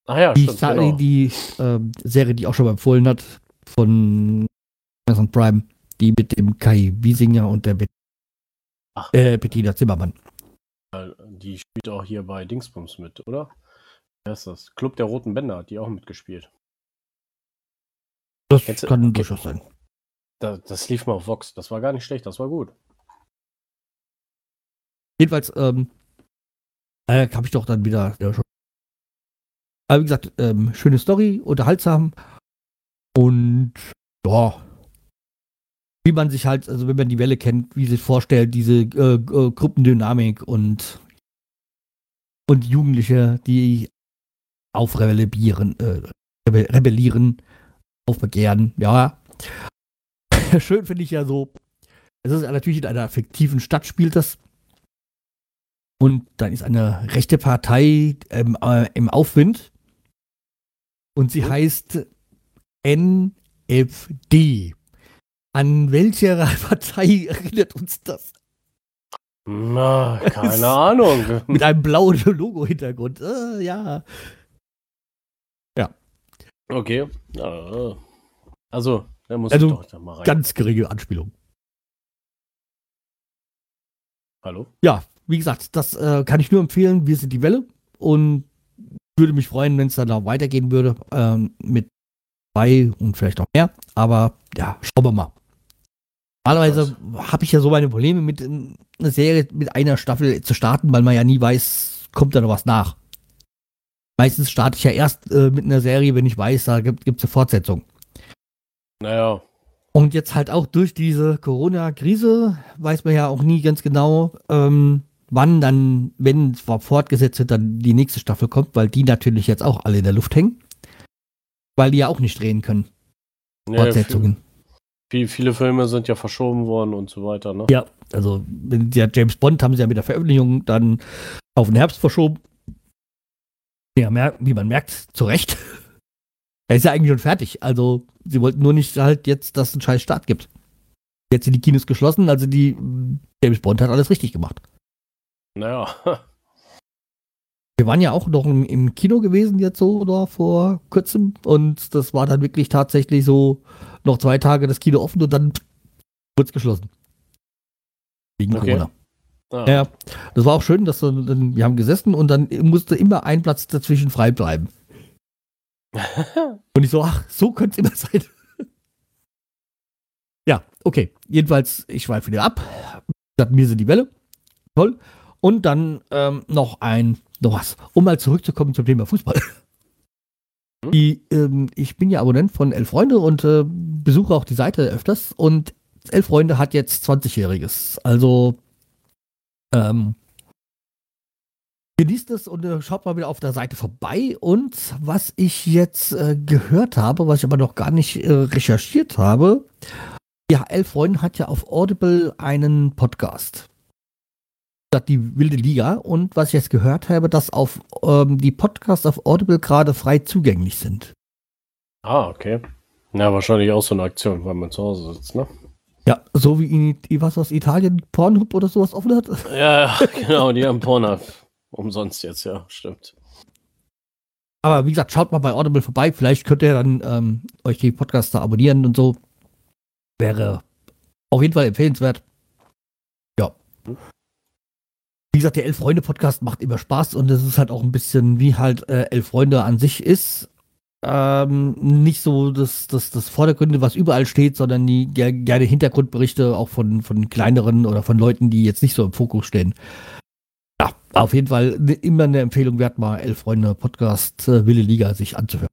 Ach ja, Die, stimmt, genau. die ähm, Serie, die auch schon mal empfohlen hat, von Amazon Prime, die mit dem Kai Wiesinger und der Bet äh, Bettina Zimmermann. Die spielt auch hier bei Dingsbums mit, oder? Wer ist das? Club der Roten Bänder hat die auch mitgespielt. Das Kennst kann durchaus sein. Da, das lief mal auf Vox. Das war gar nicht schlecht, das war gut. Jedenfalls, ähm, äh, habe ich doch dann wieder ja, schon. Aber wie gesagt, ähm, schöne Story, unterhaltsam und ja, wie man sich halt, also wenn man die Welle kennt, wie sich vorstellt, diese äh, äh, Gruppendynamik und und Jugendliche, die aufrebellieren, äh, rebellieren, aufbegehren, ja. Schön finde ich ja so, es ist natürlich in einer fiktiven Stadt spielt das. Und dann ist eine rechte Partei ähm, äh, im Aufwind. Und sie heißt NFD. An welche Partei erinnert uns das? Na, keine Ahnung. Mit einem blauen Logo-Hintergrund. Äh, ja. Ja. Okay. Ja. Also, da muss Also, ich doch da mal rein. Ganz geringe Anspielung. Hallo? Ja, wie gesagt, das äh, kann ich nur empfehlen. Wir sind die Welle. Und würde mich freuen, wenn es dann auch weitergehen würde. Ähm, mit zwei und vielleicht noch mehr. Aber ja, schauen wir mal. Normalerweise habe ich ja so meine Probleme mit ähm, einer Serie mit einer Staffel zu starten, weil man ja nie weiß, kommt da noch was nach. Meistens starte ich ja erst äh, mit einer Serie, wenn ich weiß, da gibt es eine Fortsetzung. Naja, Und jetzt halt auch durch diese Corona-Krise weiß man ja auch nie ganz genau, ähm, wann dann, wenn es fortgesetzt wird, dann die nächste Staffel kommt, weil die natürlich jetzt auch alle in der Luft hängen. Weil die ja auch nicht drehen können, nee, Fortsetzungen. Viel, viele Filme sind ja verschoben worden und so weiter, ne? Ja, also ja James Bond haben sie ja mit der Veröffentlichung dann auf den Herbst verschoben. Ja, wie man merkt, zu Recht. Er ist ja eigentlich schon fertig. Also, sie wollten nur nicht halt jetzt, dass es einen scheiß Start gibt. Jetzt sind die Kinos geschlossen, also die James Bond hat alles richtig gemacht. Naja, Wir waren ja auch noch im, im Kino gewesen jetzt so oder vor kurzem und das war dann wirklich tatsächlich so noch zwei Tage das Kino offen und dann wurde es geschlossen. Wegen Okay. Corona. ah, Ja, das war auch schön, dass wir, wir haben gesessen und dann musste immer ein Platz dazwischen frei bleiben. Und ich so, ach, so könnte es immer sein. ja, okay. Jedenfalls, ich schweife wieder ab. Mir sind die Welle. Toll. Und dann ähm, noch ein, noch was. Um mal zurückzukommen zum Thema Fußball. Die, ähm, ich bin ja Abonnent von Elf Freunde und äh, besuche auch die Seite öfters. Und Elf Freunde hat jetzt 20-Jähriges. Also, ähm, genießt es und äh, schaut mal wieder auf der Seite vorbei. Und was ich jetzt äh, gehört habe, was ich aber noch gar nicht äh, recherchiert habe, ja, Elf Freunde hat ja auf Audible einen Podcast. Ist die wilde Liga. Und was ich jetzt gehört habe, dass auf ähm, die Podcasts auf Audible gerade frei zugänglich sind. ah, okay. Ja, wahrscheinlich auch so eine Aktion, weil man zu Hause sitzt, ne? Ja, so wie in, was aus Italien Pornhub oder sowas offen hat. Ja, ja, genau, die haben Pornhub. Umsonst jetzt, ja, stimmt. Aber wie gesagt, schaut mal bei Audible vorbei. Vielleicht könnt ihr dann ähm, euch die Podcaster abonnieren und so. Wäre auf jeden Fall empfehlenswert. Ja. Wie gesagt, der Elf-Freunde-Podcast macht immer Spaß und es ist halt auch ein bisschen wie halt äh, Elf Freunde an sich ist. Ähm, nicht so das, das, das Vordergründe, was überall steht, sondern die ger gerne Hintergrundberichte auch von, von kleineren oder von Leuten, die jetzt nicht so im Fokus stehen. Ja, auf jeden Fall ne- immer eine Empfehlung wert, mal Elf Freunde Podcast äh, Wille Liga sich anzuhören.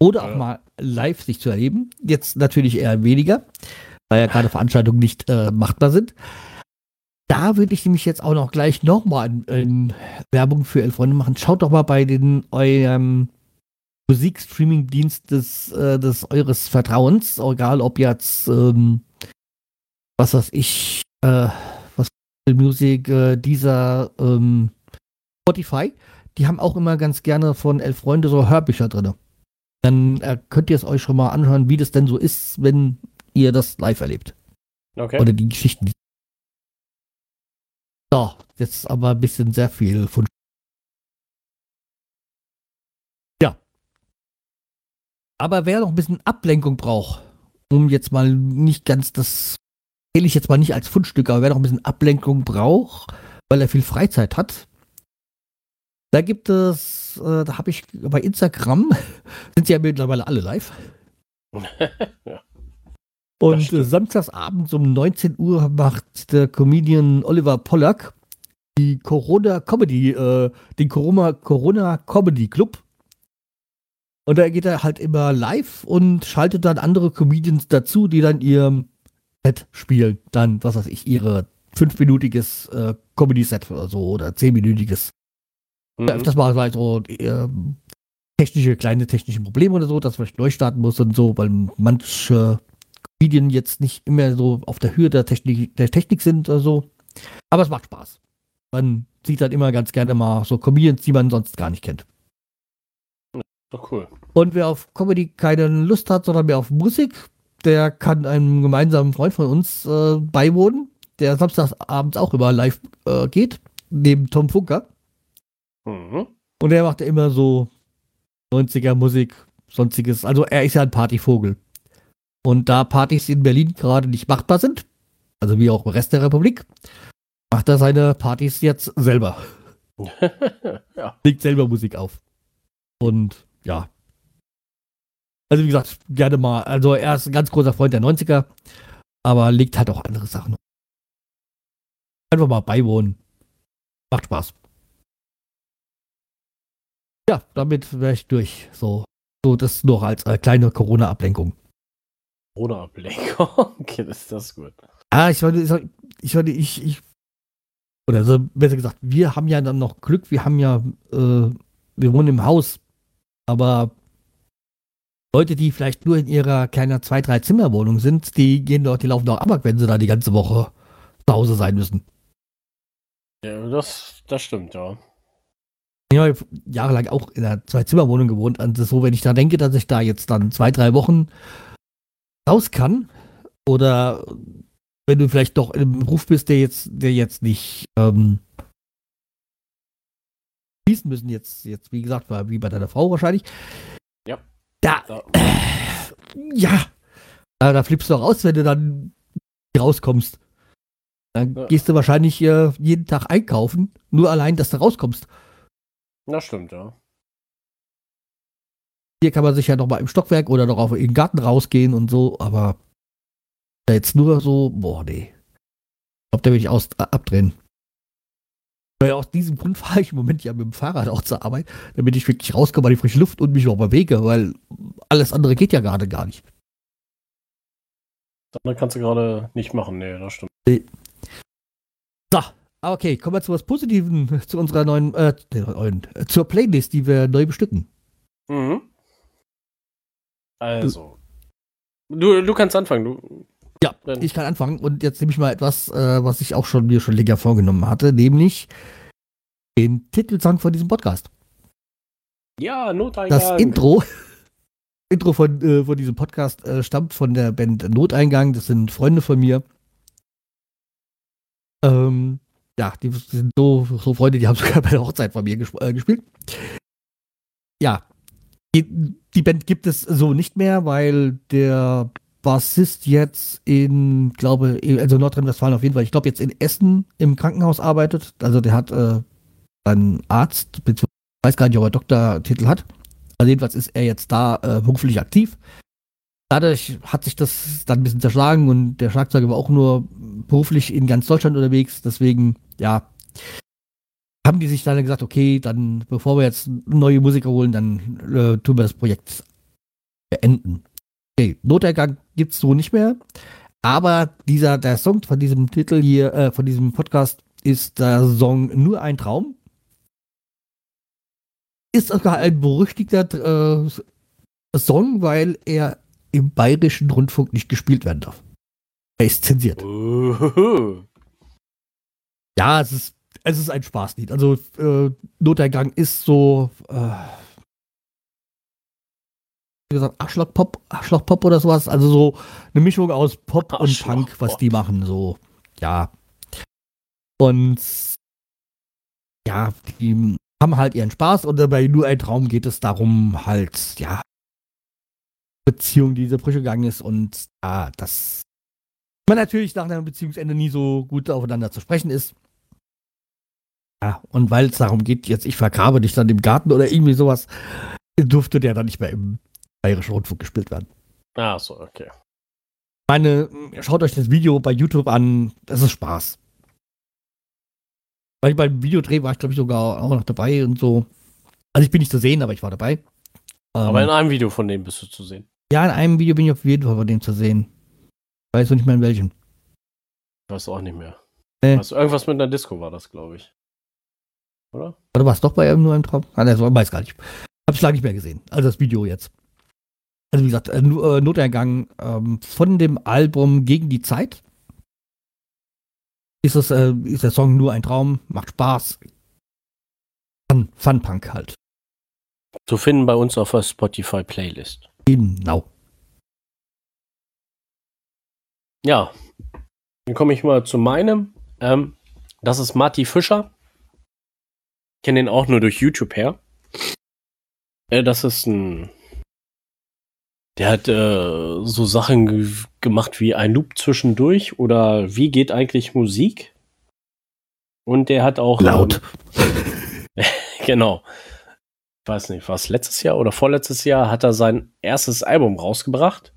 Oder auch Ja. mal live sich zu erleben. Jetzt natürlich eher weniger, weil ja gerade Veranstaltungen nicht äh, machbar sind. Da würde ich nämlich jetzt auch noch gleich nochmal Werbung für Elf Freunde machen. Schaut doch mal bei den eurem Musikstreaming-Dienst des, äh, des eures Vertrauens, egal ob jetzt ähm, was weiß ich, äh, was Music, äh, dieser ähm, Spotify, die haben auch immer ganz gerne von Elf Freunde so Hörbücher drin. Dann äh, könnt ihr es euch schon mal anhören, wie das denn so ist, wenn ihr das live erlebt. Okay. Oder die Geschichten. So, jetzt aber ein bisschen sehr viel von. Ja. Aber wer noch ein bisschen Ablenkung braucht, um jetzt mal nicht ganz das, zähle ich jetzt mal nicht als Fundstück, aber wer noch ein bisschen Ablenkung braucht, weil er viel Freizeit hat, da gibt es, äh, da habe ich bei Instagram, sind sie ja mittlerweile alle live. Ja. Und äh, samstagsabends um 19 Uhr macht der Comedian Oliver Pollack die Corona Comedy, äh, den Corona, Corona Comedy Club. Und da geht er halt immer live und schaltet dann andere Comedians dazu, die dann ihr Set spielen. Dann, was weiß ich, ihre fünfminütiges äh, Comedy-Set oder so oder zehnminütiges. Mhm. Das war halt so äh, technische, kleine technische Probleme oder so, dass man neu starten muss und so, weil manche Comedien jetzt nicht immer so auf der Höhe der Technik, der Technik sind oder so. Aber es macht Spaß. Man sieht halt immer ganz gerne mal so Comedians, die man sonst gar nicht kennt. Doch cool. Und wer auf Comedy keine Lust hat, sondern mehr auf Musik, der kann einem gemeinsamen Freund von uns äh, beiwohnen, der samstagsabends auch immer live äh, geht, neben Tom Funker. Mhm. Und der macht ja immer so 90er Musik, sonstiges. Also er ist ja ein Partyvogel. Und da Partys in Berlin gerade nicht machbar sind, also wie auch im Rest der Republik, macht er seine Partys jetzt selber. ja. Legt selber Musik auf. Und ja. Also wie gesagt, gerne mal. Also er ist ein ganz großer Freund der 90er, aber legt halt auch andere Sachen. Einfach mal beiwohnen. Macht Spaß. Ja, damit wäre ich durch. So, so das noch als äh, kleine Corona-Ablenkung. Corona-Ablenkung? okay, das ist das gut. Ah, ich wollte, ich wollte, ich, ich, oder so besser gesagt, wir haben ja dann noch Glück, wir haben ja, äh, wir wohnen im Haus, aber Leute, die vielleicht nur in ihrer kleinen zwei, drei Zimmerwohnung sind, die gehen dort, die laufen doch ab, wenn sie da die ganze Woche zu Hause sein müssen. Ja, das, das stimmt, ja. Ich habe jahrelang auch in einer Zwei-Zimmer-Wohnung gewohnt. Und so, wenn ich da denke, dass ich da jetzt dann zwei, drei Wochen raus kann, oder wenn du vielleicht doch in einem Beruf bist, der jetzt, der jetzt nicht ähm, schließen müssen, jetzt, jetzt, wie gesagt, war wie bei deiner Frau wahrscheinlich. Ja. Da, da. Äh, ja. Da, da flippst du auch aus, wenn du dann rauskommst. Dann ja. gehst du wahrscheinlich äh, jeden Tag einkaufen, nur allein, dass du rauskommst. Das stimmt, ja. Hier kann man sich ja noch mal im Stockwerk oder noch auf den Garten rausgehen und so, aber jetzt nur so, boah, nee. Ich glaube, da will ich aus, äh, abdrehen. Weil aus diesem Grund fahre ich im Moment ja mit dem Fahrrad auch zur Arbeit, damit ich wirklich rauskomme an die frische Luft und mich auch bewege, weil alles andere geht ja gerade gar nicht. Das andere kannst du gerade nicht machen, nee, das stimmt. Nee. So, okay, kommen wir zu was Positiven, zu unserer neuen, äh, äh, zur Playlist, die wir neu bestücken. Mhm. Also. Du, du kannst anfangen. Du, ja, dann. ich kann anfangen und jetzt nehme ich mal etwas, äh, was ich auch schon mir schon länger vorgenommen hatte, nämlich den Titelsong von diesem Podcast. Ja, Noteingang. Das Intro, Intro von, äh, von diesem Podcast äh, stammt von der Band Noteingang. Das sind Freunde von mir. Ähm, ja, die sind so, so Freunde, die haben sogar bei der Hochzeit von mir gesp äh, gespielt. Ja, die, Band gibt es so nicht mehr, weil der Bassist jetzt in, glaube, also Nordrhein-Westfalen auf jeden Fall, ich glaube jetzt in Essen im Krankenhaus arbeitet. Also der hat äh, einen Arzt, ich weiß gar nicht, ob er Doktortitel hat. Also jedenfalls ist er jetzt da äh, beruflich aktiv. Dadurch hat sich das dann ein bisschen zerschlagen und der Schlagzeuger war auch nur beruflich in ganz Deutschland unterwegs. Deswegen ja, haben die sich dann gesagt, okay, dann bevor wir jetzt neue Musiker holen, dann äh, tun wir das Projekt beenden. Okay, Notergang gibt es so nicht mehr. Aber dieser, der Song von diesem Titel hier, äh, von diesem Podcast, ist der Song Nur ein Traum. Ist sogar ein berüchtigter äh, Song, weil er im bayerischen Rundfunk nicht gespielt werden darf. Er ist zensiert. Uh ja, es ist, es ist ein Spaßlied. Also äh, Notergang ist so, äh, wie gesagt, Arschlochpop, Arschlochpop oder sowas. Also so eine Mischung aus Pop und Punk, was die machen. So, ja. Und ja, die haben halt ihren Spaß und bei nur ein Traum geht es darum, halt, ja, Beziehung, die diese Brüche gegangen ist und ja, dass man natürlich nach einem Beziehungsende nie so gut aufeinander zu sprechen ist. Ja, und weil es darum geht, jetzt ich vergrabe dich dann im Garten oder irgendwie sowas, durfte der dann nicht mehr im Bayerischen Rundfunk gespielt werden. Ah, so, okay. Meine, schaut euch das Video bei YouTube an, das ist Spaß. Weil beim Videodreh war ich, glaube ich, sogar auch noch dabei und so. Also ich bin nicht zu sehen, aber ich war dabei. Aber ähm, in einem Video von dem bist du zu sehen. Ja, in einem Video bin ich auf jeden Fall von dem zu sehen. Weißt du nicht mehr in welchem. Weißt du auch nicht mehr. Äh. Also irgendwas mit einer Disco war das, glaube ich. Oder? Oder war es doch bei nur ein Traum? Ah, ne, weiß gar nicht. Hab ich lange nicht mehr gesehen. Also das Video jetzt. Also wie gesagt, äh, äh Notergang ähm, von dem Album Gegen die Zeit. Ist, es, äh, ist der Song nur ein Traum, macht Spaß. Fun, Fun Punk halt. Zu finden bei uns auf der Spotify Playlist. Genau. Ja, dann komme ich mal zu meinem. Ähm, das ist Marty Fischer. Ich kenne den auch nur durch YouTube her. Äh, das ist ein. Der hat äh, so Sachen gemacht wie ein Loop zwischendurch oder wie geht eigentlich Musik? Und der hat auch. Laut. Ähm, genau. Ich weiß nicht, was letztes Jahr oder vorletztes Jahr hat er sein erstes Album rausgebracht.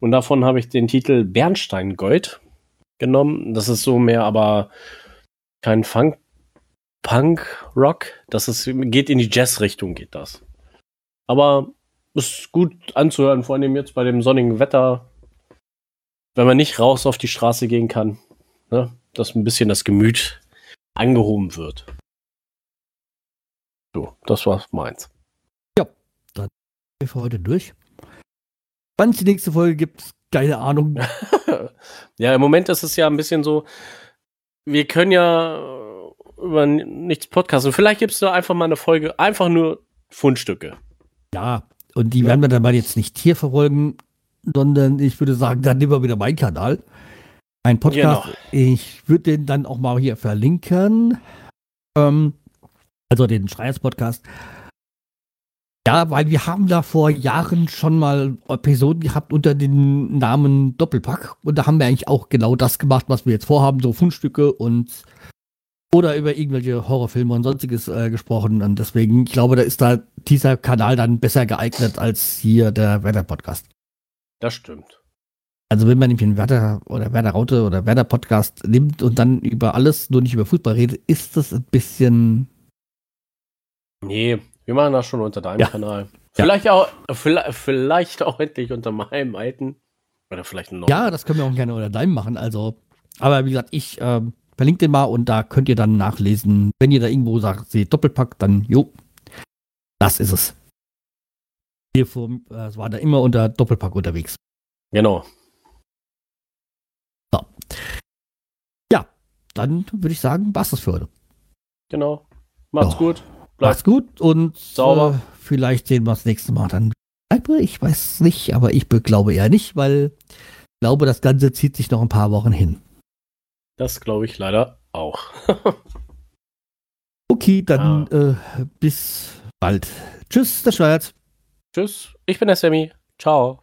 Und davon habe ich den Titel Bernstein Gold genommen. Das ist so mehr aber kein Funk, Punk, Rock. Das ist, geht in die Jazz-Richtung, geht das. Aber ist gut anzuhören, vor allem jetzt bei dem sonnigen Wetter, wenn man nicht raus auf die Straße gehen kann, ne, dass ein bisschen das Gemüt angehoben wird. So, das war meins. Ja, dann sind wir für heute durch. Wann es die nächste Folge gibt, keine Ahnung. ja, im Moment ist es ja ein bisschen so, wir können ja über nichts podcasten. Vielleicht gibt es da einfach mal eine Folge, einfach nur Fundstücke. Ja, und die ja. werden wir dann mal jetzt nicht hier verfolgen, sondern ich würde sagen, dann nehmen wir wieder meinen Kanal. Ein Podcast. Genau. Ich würde den dann auch mal hier verlinken. Ähm, also den Schreiers Podcast. Ja, weil wir haben da vor Jahren schon mal Episoden gehabt unter dem Namen Doppelpack und da haben wir eigentlich auch genau das gemacht, was wir jetzt vorhaben, so Fundstücke und oder über irgendwelche Horrorfilme und sonstiges äh, gesprochen und deswegen, ich glaube, da ist da dieser Kanal dann besser geeignet als hier der Werder Podcast. Das stimmt. Also wenn man nämlich einen Werder oder Werder Raute oder Werder Podcast nimmt und dann über alles, nur nicht über Fußball redet, ist das ein bisschen Nee, wir machen das schon unter deinem ja. Kanal. Vielleicht ja. auch, vielleicht, vielleicht auch endlich unter meinem alten. Oder vielleicht noch. Ja, das können wir auch gerne unter deinem machen. Also, aber wie gesagt, ich äh, verlinke den mal und da könnt ihr dann nachlesen. Wenn ihr da irgendwo sagt, seht Doppelpack, dann jo, das ist es. Hier vom, äh, es war da immer unter Doppelpack unterwegs. Genau. So. Ja, dann würde ich sagen, war's das für heute. Genau. Macht's oh. gut. Mach's gut und sauber. Äh, vielleicht sehen wir das nächste Mal dann. Ich weiß nicht, aber ich glaube eher nicht, weil ich glaube, das Ganze zieht sich noch ein paar Wochen hin. Das glaube ich leider auch. okay, dann ah. äh, bis bald. Tschüss, der Schweiz. Tschüss, ich bin der Sammy. Ciao.